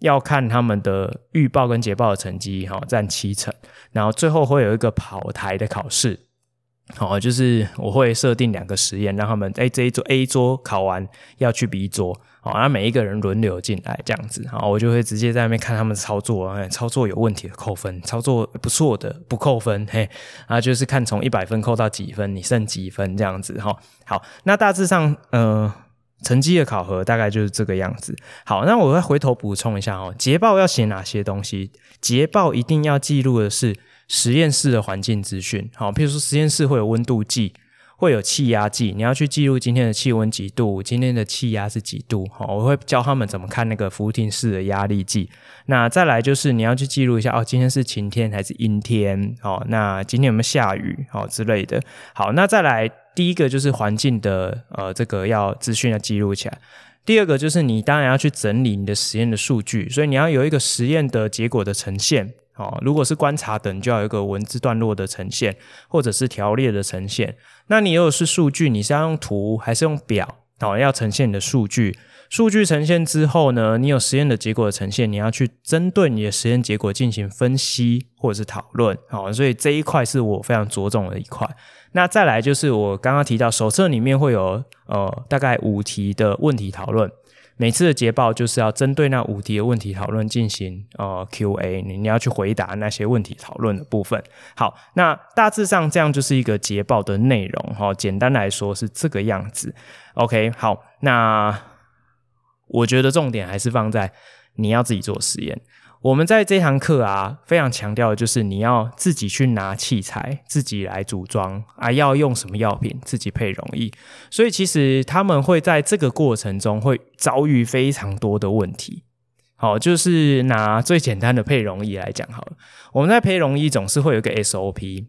要看他们的预报跟捷报的成绩，哈，占七成，然后最后会有一个跑台的考试。好，就是我会设定两个实验，让他们哎这一桌 A 桌考完要去 B 桌，好，然后每一个人轮流进来这样子，好，我就会直接在那边看他们操作，哎，操作有问题的扣分，操作不错的不扣分，嘿，啊，就是看从一百分扣到几分，你剩几分这样子，哈，好，那大致上，呃，成绩的考核大概就是这个样子。好，那我再回头补充一下哦，捷报要写哪些东西？捷报一定要记录的是。实验室的环境资讯，好，譬如说实验室会有温度计，会有气压计，你要去记录今天的气温几度，今天的气压是几度，好，我会教他们怎么看那个扶梯式的压力计。那再来就是你要去记录一下，哦，今天是晴天还是阴天，哦，那今天有没有下雨，哦之类的。好，那再来第一个就是环境的，呃，这个要资讯要记录起来。第二个就是你当然要去整理你的实验的数据，所以你要有一个实验的结果的呈现。哦，如果是观察等，就要有一个文字段落的呈现，或者是条列的呈现。那你如果是数据，你是要用图还是用表？哦，要呈现你的数据。数据呈现之后呢，你有实验的结果的呈现，你要去针对你的实验结果进行分析或者是讨论。好，所以这一块是我非常着重的一块。那再来就是我刚刚提到手册里面会有呃大概五题的问题讨论。每次的捷报就是要针对那五题的问题讨论进行呃 Q&A，你你要去回答那些问题讨论的部分。好，那大致上这样就是一个捷报的内容哈。简单来说是这个样子。OK，好，那我觉得重点还是放在你要自己做实验。我们在这堂课啊，非常强调的就是你要自己去拿器材，自己来组装啊，要用什么药品，自己配溶液。所以其实他们会在这个过程中会遭遇非常多的问题。好，就是拿最简单的配溶液来讲好了，我们在配溶液总是会有一个 SOP。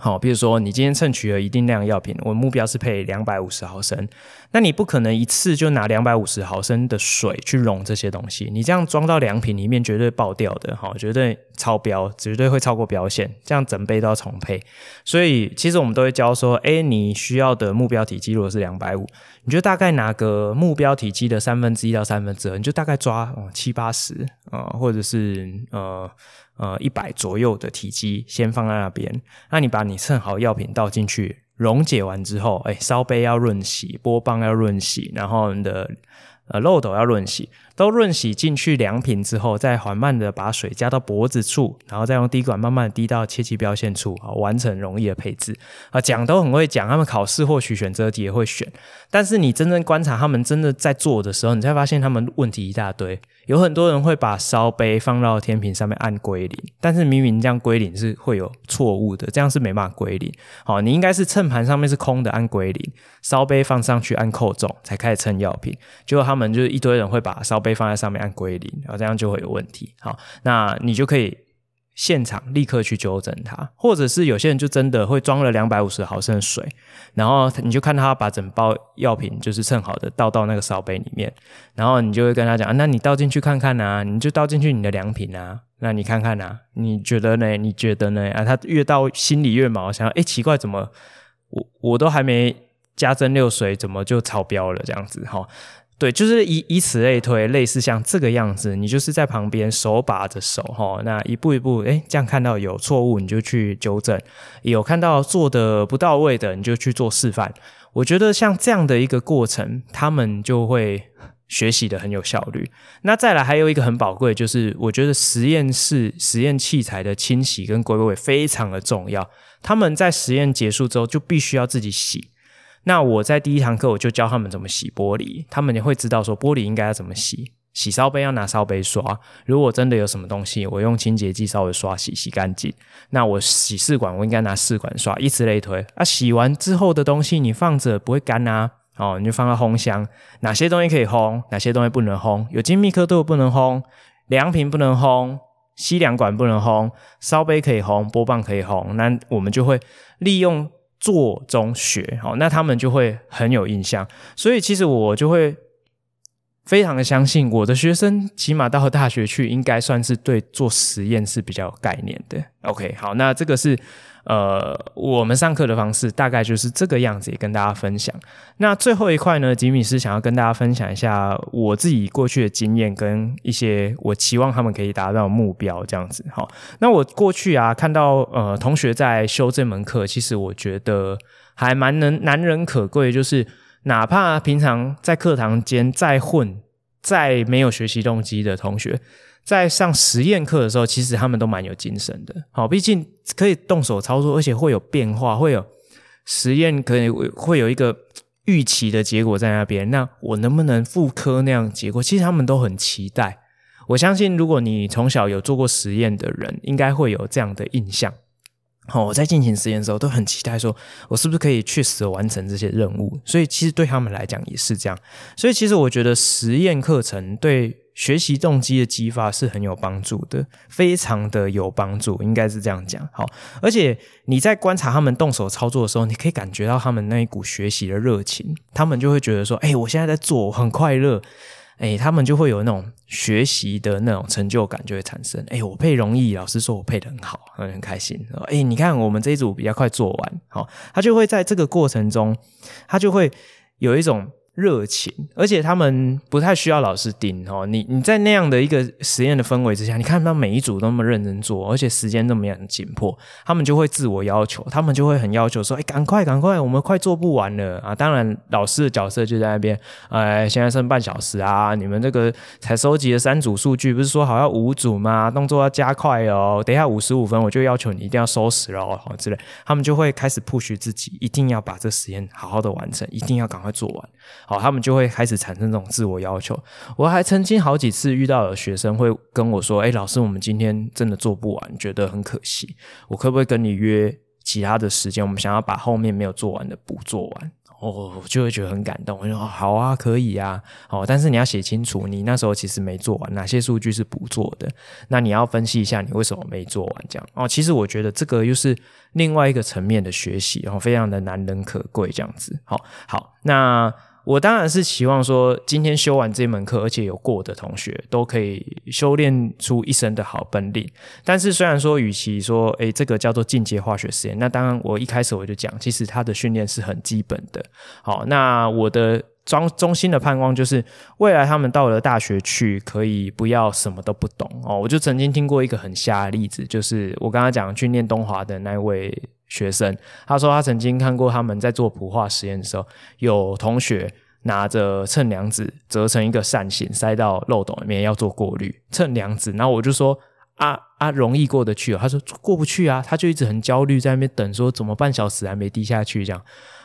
好，比如说你今天称取了一定量药品，我目标是配两百五十毫升，那你不可能一次就拿两百五十毫升的水去溶这些东西，你这样装到良品里面绝对爆掉的，哈，绝对超标，绝对会超过标线，这样整杯都要重配。所以其实我们都会教说，哎，你需要的目标体积如果是两百五，你就大概拿个目标体积的三分之一到三分之二，你就大概抓七八十啊，或者是呃。呃，一百左右的体积先放在那边。那你把你称好药品倒进去，溶解完之后，哎，烧杯要润洗，波棒要润洗，然后你的呃漏斗要润洗。都润洗进去两瓶之后，再缓慢的把水加到脖子处，然后再用滴管慢慢滴到切记标线处，啊，完成溶液的配置。啊，讲都很会讲，他们考试或许选择题也会选，但是你真正观察他们真的在做的时候，你才发现他们问题一大堆。有很多人会把烧杯放到天平上面按归零，但是明明这样归零是会有错误的，这样是没办法归零。好，你应该是称盘上面是空的按归零，烧杯放上去按扣重才开始称药品。结果他们就是一堆人会把烧杯。放在上面按归零，然后这样就会有问题。好，那你就可以现场立刻去纠正它，或者是有些人就真的会装了两百五十毫升的水，然后你就看他把整包药品就是称好的倒到那个烧杯里面，然后你就会跟他讲，那你倒进去看看啊，你就倒进去你的良品啊，那你看看啊，你觉得呢？你觉得呢？啊，他越倒心里越毛，想哎奇怪，怎么我我都还没加蒸馏水，怎么就超标了这样子哈？对，就是以以此类推，类似像这个样子，你就是在旁边手把着手哈，那一步一步，诶，这样看到有错误你就去纠正，有看到做的不到位的你就去做示范。我觉得像这样的一个过程，他们就会学习的很有效率。那再来还有一个很宝贵，就是我觉得实验室实验器材的清洗跟归位非常的重要。他们在实验结束之后就必须要自己洗。那我在第一堂课我就教他们怎么洗玻璃，他们也会知道说玻璃应该要怎么洗。洗烧杯要拿烧杯刷，如果真的有什么东西，我用清洁剂稍微刷洗洗干净。那我洗试管，我应该拿试管刷，以此类推。啊，洗完之后的东西你放着不会干啊，哦，你就放到烘箱。哪些东西可以烘，哪些东西不能烘？有精密刻度不能烘，良品不能烘，吸凉管不能烘，烧杯可以烘，波棒可以烘。那我们就会利用。做中学，好，那他们就会很有印象，所以其实我就会非常的相信我的学生，起码到大学去，应该算是对做实验是比较有概念的。OK，好，那这个是。呃，我们上课的方式大概就是这个样子，也跟大家分享。那最后一块呢，吉米斯想要跟大家分享一下我自己过去的经验，跟一些我期望他们可以达到目标，这样子。好，那我过去啊，看到呃同学在修这门课，其实我觉得还蛮能难能可贵，就是哪怕平常在课堂间再混，再没有学习动机的同学。在上实验课的时候，其实他们都蛮有精神的。好，毕竟可以动手操作，而且会有变化，会有实验，可能会有一个预期的结果在那边。那我能不能复刻那样结果？其实他们都很期待。我相信，如果你从小有做过实验的人，应该会有这样的印象。好，我在进行实验的时候，都很期待说，我是不是可以确实完成这些任务？所以，其实对他们来讲也是这样。所以，其实我觉得实验课程对。学习动机的激发是很有帮助的，非常的有帮助，应该是这样讲。好，而且你在观察他们动手操作的时候，你可以感觉到他们那一股学习的热情，他们就会觉得说：“哎，我现在在做，很快乐。”哎，他们就会有那种学习的那种成就感就会产生。哎，我配容易，老师说我配得很好，很开心。哎，你看我们这一组比较快做完，好，他就会在这个过程中，他就会有一种。热情，而且他们不太需要老师盯哦。你你在那样的一个实验的氛围之下，你看到每一组都那么认真做，而且时间那么样紧迫，他们就会自我要求，他们就会很要求说：“哎，赶快赶快，我们快做不完了啊！”当然，老师的角色就在那边，哎，现在剩半小时啊，你们这个才收集了三组数据，不是说好要五组吗？动作要加快哦，等一下五十五分我就要求你一定要收拾了哦，之类，他们就会开始 push 自己，一定要把这实验好好的完成，一定要赶快做完。好，他们就会开始产生这种自我要求。我还曾经好几次遇到有学生会跟我说：“哎，老师，我们今天真的做不完，觉得很可惜。我可不可以跟你约其他的时间？我们想要把后面没有做完的补做完。”哦，我就会觉得很感动。我说：“好啊，可以啊。”哦，但是你要写清楚，你那时候其实没做完，哪些数据是不做的？那你要分析一下你为什么没做完。这样哦，其实我觉得这个又是另外一个层面的学习，然后非常的难能可贵。这样子，好，好，那。我当然是希望说，今天修完这门课，而且有过的同学，都可以修炼出一身的好本领。但是，虽然说，与其说，诶，这个叫做进阶化学实验，那当然，我一开始我就讲，其实它的训练是很基本的。好，那我的中中心的盼望就是，未来他们到了大学去，可以不要什么都不懂哦。我就曾经听过一个很瞎的例子，就是我刚刚讲去念东华的那位。学生他说，他曾经看过他们在做普化实验的时候，有同学拿着称量纸折成一个扇形，塞到漏斗里面要做过滤。称量纸，然后我就说啊啊，容易过得去哦。他说过不去啊，他就一直很焦虑在那边等，说怎么半小时还没滴下去这样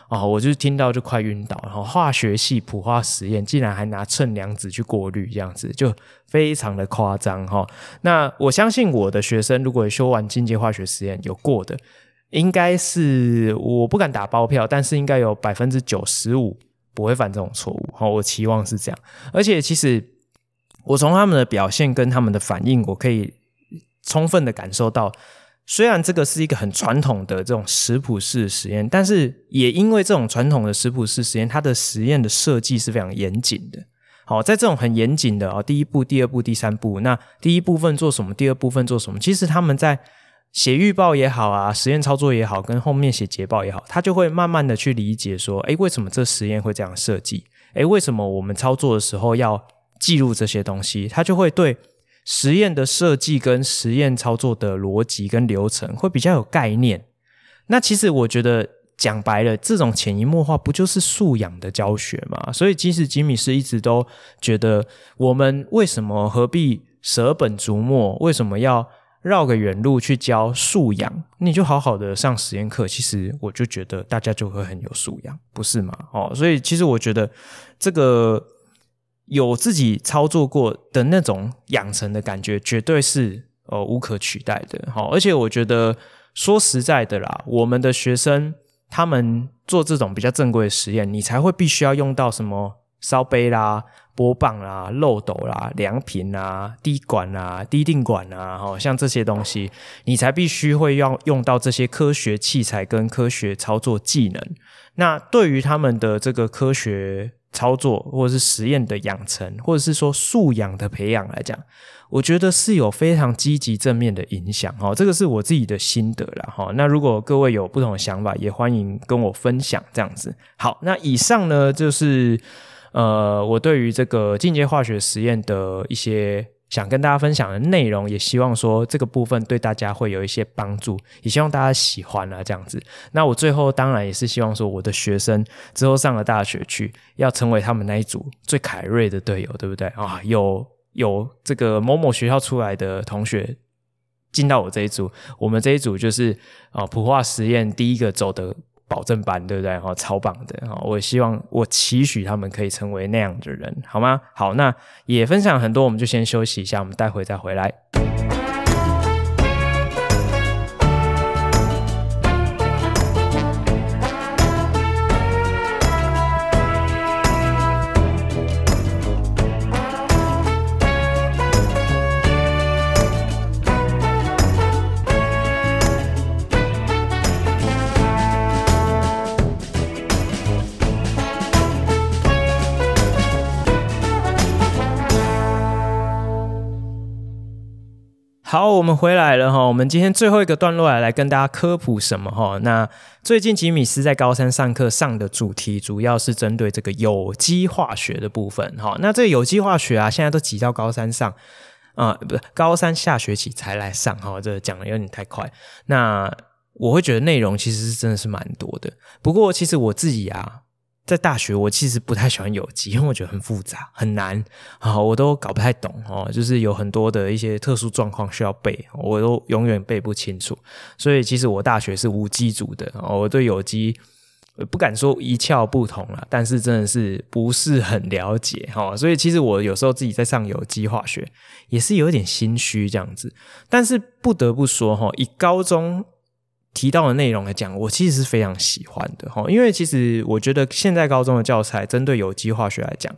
哦，我就听到就快晕倒。然后化学系普化实验竟然还拿称量纸去过滤，这样子就非常的夸张哈。那我相信我的学生如果修完进阶化学实验有过的。应该是我不敢打包票，但是应该有百分之九十五不会犯这种错误。好，我期望是这样。而且其实我从他们的表现跟他们的反应，我可以充分的感受到，虽然这个是一个很传统的这种食谱式实验，但是也因为这种传统的食谱式实验，它的实验的设计是非常严谨的。好，在这种很严谨的啊，第一步、第二步、第三步，那第一部分做什么？第二部分做什么？其实他们在写预报也好啊，实验操作也好，跟后面写捷报也好，他就会慢慢的去理解说，诶，为什么这实验会这样设计？诶，为什么我们操作的时候要记录这些东西？他就会对。实验的设计跟实验操作的逻辑跟流程会比较有概念。那其实我觉得讲白了，这种潜移默化不就是素养的教学吗？所以即使吉米是一直都觉得，我们为什么何必舍本逐末？为什么要绕个远路去教素养？你就好好的上实验课，其实我就觉得大家就会很有素养，不是吗？哦，所以其实我觉得这个。有自己操作过的那种养成的感觉，绝对是呃无可取代的。好，而且我觉得说实在的啦，我们的学生他们做这种比较正规的实验，你才会必须要用到什么烧杯啦、波棒啦、漏斗啦、量瓶啦、滴管啦、滴定管啦，像这些东西，你才必须会要用到这些科学器材跟科学操作技能。那对于他们的这个科学。操作或者是实验的养成，或者是说素养的培养来讲，我觉得是有非常积极正面的影响哈。这个是我自己的心得啦哈。那如果各位有不同的想法，也欢迎跟我分享这样子。好，那以上呢就是呃我对于这个进阶化学实验的一些。想跟大家分享的内容，也希望说这个部分对大家会有一些帮助，也希望大家喜欢啊，这样子。那我最后当然也是希望说，我的学生之后上了大学去，要成为他们那一组最凯瑞的队友，对不对啊？有有这个某某学校出来的同学进到我这一组，我们这一组就是啊，普化实验第一个走的。保证班对不对？哈，超棒的哈！我希望我期许他们可以成为那样的人，好吗？好，那也分享很多，我们就先休息一下，我们待会再回来。好，我们回来了哈。我们今天最后一个段落来来跟大家科普什么哈？那最近吉米斯在高三上课上的主题主要是针对这个有机化学的部分哈。那这个有机化学啊，现在都挤到高三上啊，不是高三下学期才来上哈。这讲的有点太快。那我会觉得内容其实是真的是蛮多的。不过其实我自己啊。在大学，我其实不太喜欢有机，因为我觉得很复杂、很难啊，我都搞不太懂哦。就是有很多的一些特殊状况需要背，我都永远背不清楚。所以，其实我大学是无机组的，我对有机不敢说一窍不通了，但是真的是不是很了解哈。所以，其实我有时候自己在上有机化学也是有点心虚这样子。但是不得不说哈，以高中。提到的内容来讲，我其实是非常喜欢的哈，因为其实我觉得现在高中的教材针对有机化学来讲，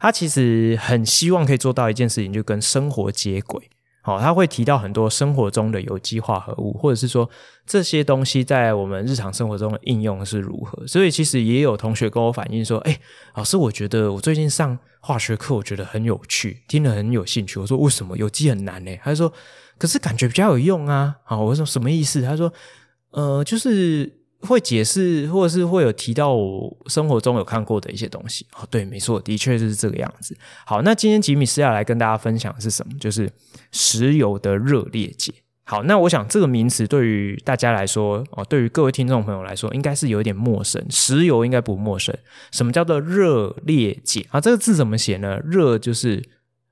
它其实很希望可以做到一件事情，就跟生活接轨。好，他会提到很多生活中的有机化合物，或者是说这些东西在我们日常生活中的应用是如何。所以其实也有同学跟我反映说：“哎，老师，我觉得我最近上化学课，我觉得很有趣，听得很有兴趣。”我说：“为什么？有机很难呢？”他说：“可是感觉比较有用啊。”好，我说：“什么意思？”他说。呃，就是会解释，或者是会有提到我生活中有看过的一些东西。哦，对，没错，的确是这个样子。好，那今天吉米是要来跟大家分享的是什么？就是石油的热裂解。好，那我想这个名词对于大家来说，哦，对于各位听众朋友来说，应该是有点陌生。石油应该不陌生。什么叫做热裂解？啊，这个字怎么写呢？热就是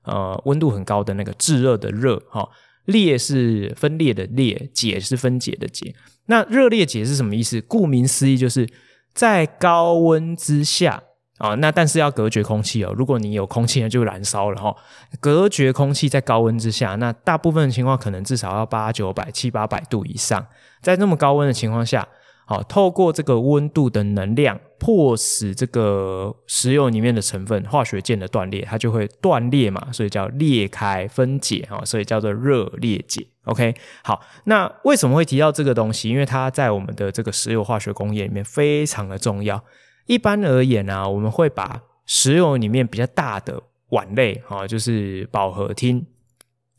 呃温度很高的那个炙热的热，哈、裂是分裂的裂，解是分解的解。那热裂解是什么意思？顾名思义，就是在高温之下啊，那但是要隔绝空气哦。如果你有空气呢，就燃烧了哈。隔绝空气在高温之下，那大部分的情况可能至少要八九百、七八百度以上。在那么高温的情况下，好，透过这个温度的能量，迫使这个石油里面的成分化学键的断裂，它就会断裂嘛，所以叫裂开分解哈，所以叫做热裂解。OK，好，那为什么会提到这个东西？因为它在我们的这个石油化学工业里面非常的重要。一般而言呢、啊，我们会把石油里面比较大的烷类，哈，就是饱和烃，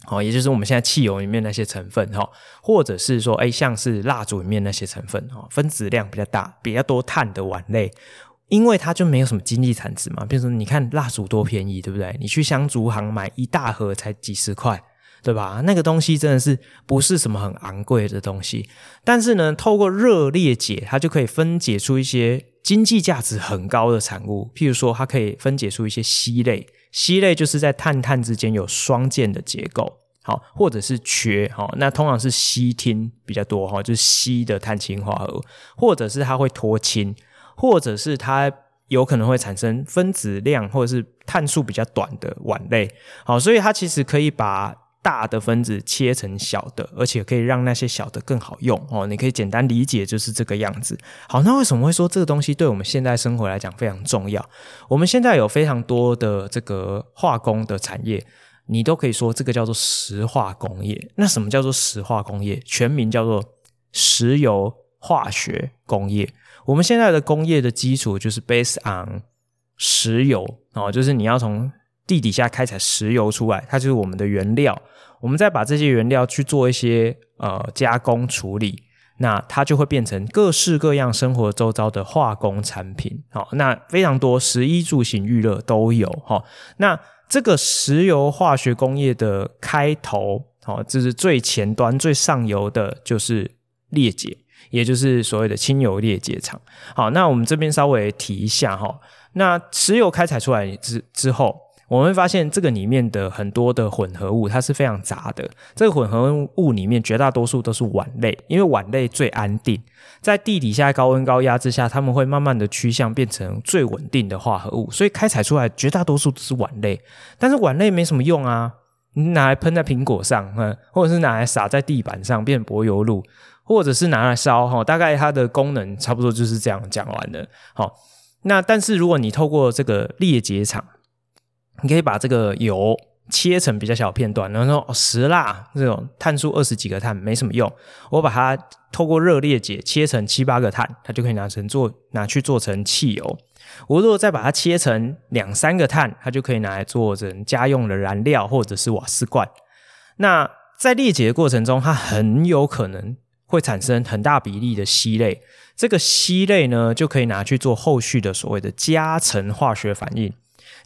哦，也就是我们现在汽油里面那些成分，哈，或者是说，哎，像是蜡烛里面那些成分，哈，分子量比较大、比较多碳的烷类，因为它就没有什么经济产值嘛。比如说，你看蜡烛多便宜，对不对？你去香烛行买一大盒才几十块。对吧？那个东西真的是不是什么很昂贵的东西，但是呢，透过热裂解，它就可以分解出一些经济价值很高的产物。譬如说，它可以分解出一些烯类，烯类就是在碳碳之间有双键的结构，好，或者是缺，好，那通常是烯烃比较多哈，就是烯的碳氢化合物，或者是它会脱氢，或者是它有可能会产生分子量或者是碳数比较短的烷类，好，所以它其实可以把大的分子切成小的，而且可以让那些小的更好用哦。你可以简单理解就是这个样子。好，那为什么会说这个东西对我们现代生活来讲非常重要？我们现在有非常多的这个化工的产业，你都可以说这个叫做石化工业。那什么叫做石化工业？全名叫做石油化学工业。我们现在的工业的基础就是 based on 石油哦，就是你要从地底下开采石油出来，它就是我们的原料。我们再把这些原料去做一些呃加工处理，那它就会变成各式各样生活周遭的化工产品。好，那非常多，食衣住行娱乐都有。哈，那这个石油化学工业的开头，好，就是最前端、最上游的，就是裂解，也就是所谓的清油裂解厂。好，那我们这边稍微提一下哈，那石油开采出来之之后。我们会发现这个里面的很多的混合物，它是非常杂的。这个混合物里面绝大多数都是烷类，因为烷类最安定，在地底下高温高压之下，它们会慢慢的趋向变成最稳定的化合物，所以开采出来绝大多数都是烷类。但是烷类没什么用啊，你拿来喷在苹果上，嗯，或者是拿来撒在地板上变柏油路，或者是拿来烧，哈，大概它的功能差不多就是这样讲完了。好，那但是如果你透过这个裂解厂，你可以把这个油切成比较小片段，然后说石蜡这种碳数二十几个碳没什么用，我把它透过热裂解切成七八个碳，它就可以拿成做拿去做成汽油。我如果再把它切成两三个碳，它就可以拿来做成家用的燃料或者是瓦斯罐。那在裂解的过程中，它很有可能会产生很大比例的烯类，这个烯类呢就可以拿去做后续的所谓的加成化学反应。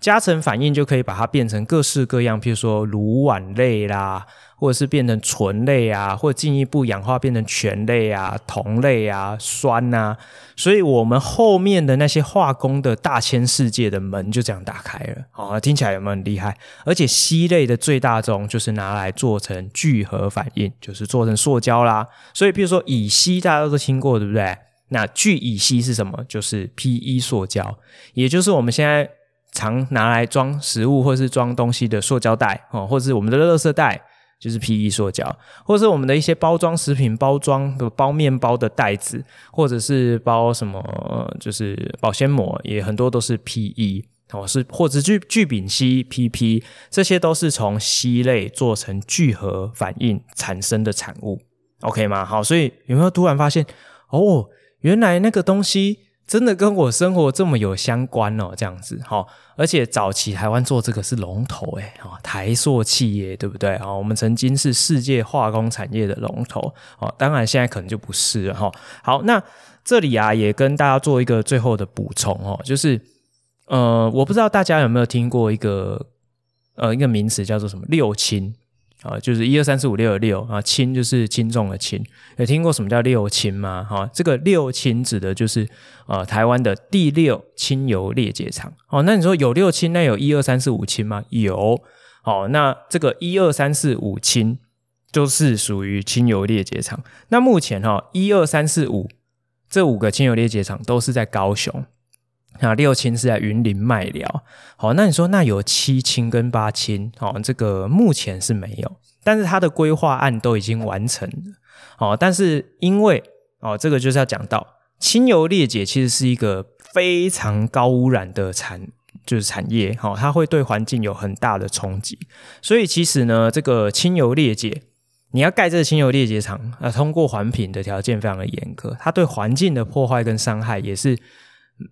加成反应就可以把它变成各式各样，譬如说铝烷类啦，或者是变成醇类啊，或者进一步氧化变成醛类啊、铜类啊、酸啊。所以我们后面的那些化工的大千世界的门就这样打开了。好，听起来有没有很厉害？而且烯类的最大宗就是拿来做成聚合反应，就是做成塑胶啦。所以，譬如说乙烯大家都听过，对不对？那聚乙烯是什么？就是 PE 塑胶，也就是我们现在。常拿来装食物或是装东西的塑胶袋哦，或是我们的垃圾袋，就是 PE 塑胶，或是我们的一些包装食品、包装的包面包的袋子，或者是包什么，就是保鲜膜，也很多都是 PE 哦，是或者聚聚丙烯 PP，这些都是从烯类做成聚合反应产生的产物，OK 吗？好，所以有没有突然发现哦，原来那个东西。真的跟我生活这么有相关哦，这样子哈，而且早期台湾做这个是龙头诶，台塑企业对不对啊？我们曾经是世界化工产业的龙头哦，当然现在可能就不是了哈。好，那这里啊也跟大家做一个最后的补充哦，就是呃，我不知道大家有没有听过一个呃一个名词叫做什么六氢。啊，就是一二三四五六的六啊，轻就是轻重的轻。有听过什么叫六轻吗？哈，这个六轻指的就是呃台湾的第六轻油裂解厂。哦，那你说有六轻，那有一二三四五轻吗？有。哦，那这个一二三四五轻就是属于轻油裂解厂。那目前哈一二三四五这五个轻油裂解厂都是在高雄。那六氢是在云林卖寮，好，那你说那有七氢跟八氢，哦，这个目前是没有，但是它的规划案都已经完成了，哦，但是因为哦，这个就是要讲到清油裂解其实是一个非常高污染的产，就是产业，好，它会对环境有很大的冲击，所以其实呢，这个清油裂解。你要盖这个清油裂解厂，呃，通过环评的条件非常的严格，它对环境的破坏跟伤害也是，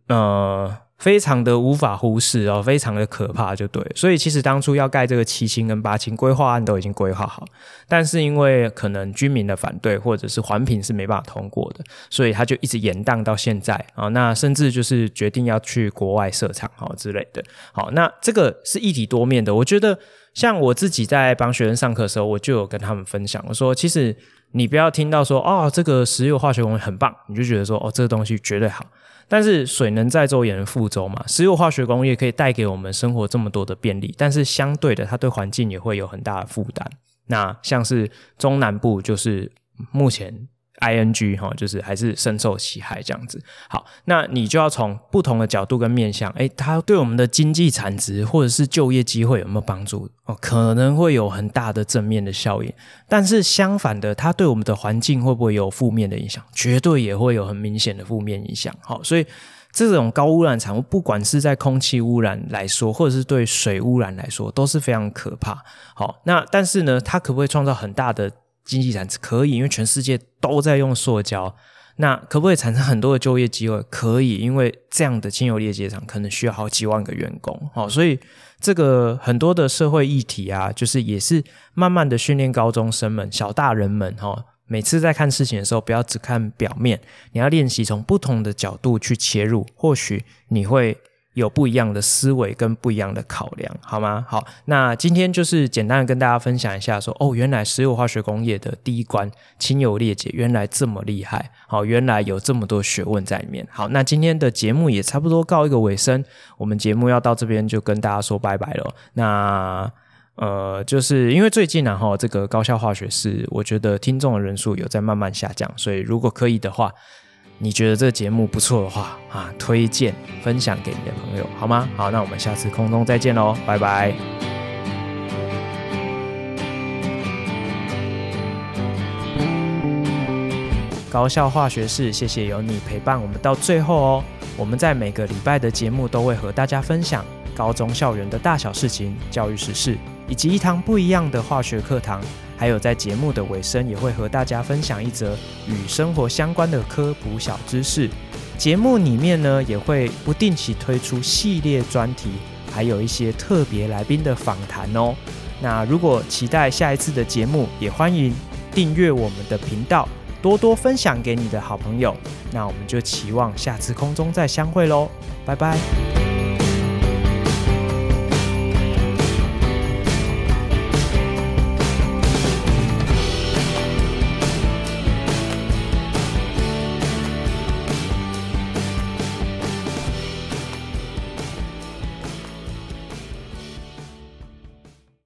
呃。非常的无法忽视哦，非常的可怕，就对。所以其实当初要盖这个七轻跟八轻规划案都已经规划好，但是因为可能居民的反对或者是环评是没办法通过的，所以他就一直延宕到现在啊。那甚至就是决定要去国外设厂哦之类的。好，那这个是一体多面的。我觉得像我自己在帮学生上课的时候，我就有跟他们分享，我说其实你不要听到说哦这个石油化学工业很棒，你就觉得说哦这个东西绝对好。但是水能载舟也能覆舟嘛，石油化学工业可以带给我们生活这么多的便利，但是相对的，它对环境也会有很大的负担。那像是中南部，就是目前。Ing 哈，就是还是深受其害这样子。好，那你就要从不同的角度跟面向，诶，它对我们的经济产值或者是就业机会有没有帮助？哦，可能会有很大的正面的效应。但是相反的，它对我们的环境会不会有负面的影响？绝对也会有很明显的负面影响。好，所以这种高污染产物，不管是在空气污染来说，或者是对水污染来说，都是非常可怕。好，那但是呢，它可不可以创造很大的？经济产值可以，因为全世界都在用塑胶，那可不可以产生很多的就业机会？可以，因为这样的清油裂解厂可能需要好几万个员工，哦，所以这个很多的社会议题啊，就是也是慢慢的训练高中生们、小大人们，哈，每次在看事情的时候，不要只看表面，你要练习从不同的角度去切入，或许你会。有不一样的思维跟不一样的考量，好吗？好，那今天就是简单的跟大家分享一下说，哦，原来石油化学工业的第一关清油裂解原来这么厉害，好，原来有这么多学问在里面。好，那今天的节目也差不多告一个尾声，我们节目要到这边就跟大家说拜拜了。那呃，就是因为最近呢，哈，这个高效化学是我觉得听众的人数有在慢慢下降，所以如果可以的话。你觉得这个节目不错的话啊，推荐分享给你的朋友好吗？好，那我们下次空中再见喽，拜拜。高校化学室，谢谢有你陪伴我们到最后哦。我们在每个礼拜的节目都会和大家分享高中校园的大小事情、教育时事，以及一堂不一样的化学课堂。还有在节目的尾声，也会和大家分享一则与生活相关的科普小知识。节目里面呢，也会不定期推出系列专题，还有一些特别来宾的访谈哦。那如果期待下一次的节目，也欢迎订阅我们的频道，多多分享给你的好朋友。那我们就期望下次空中再相会喽，拜拜。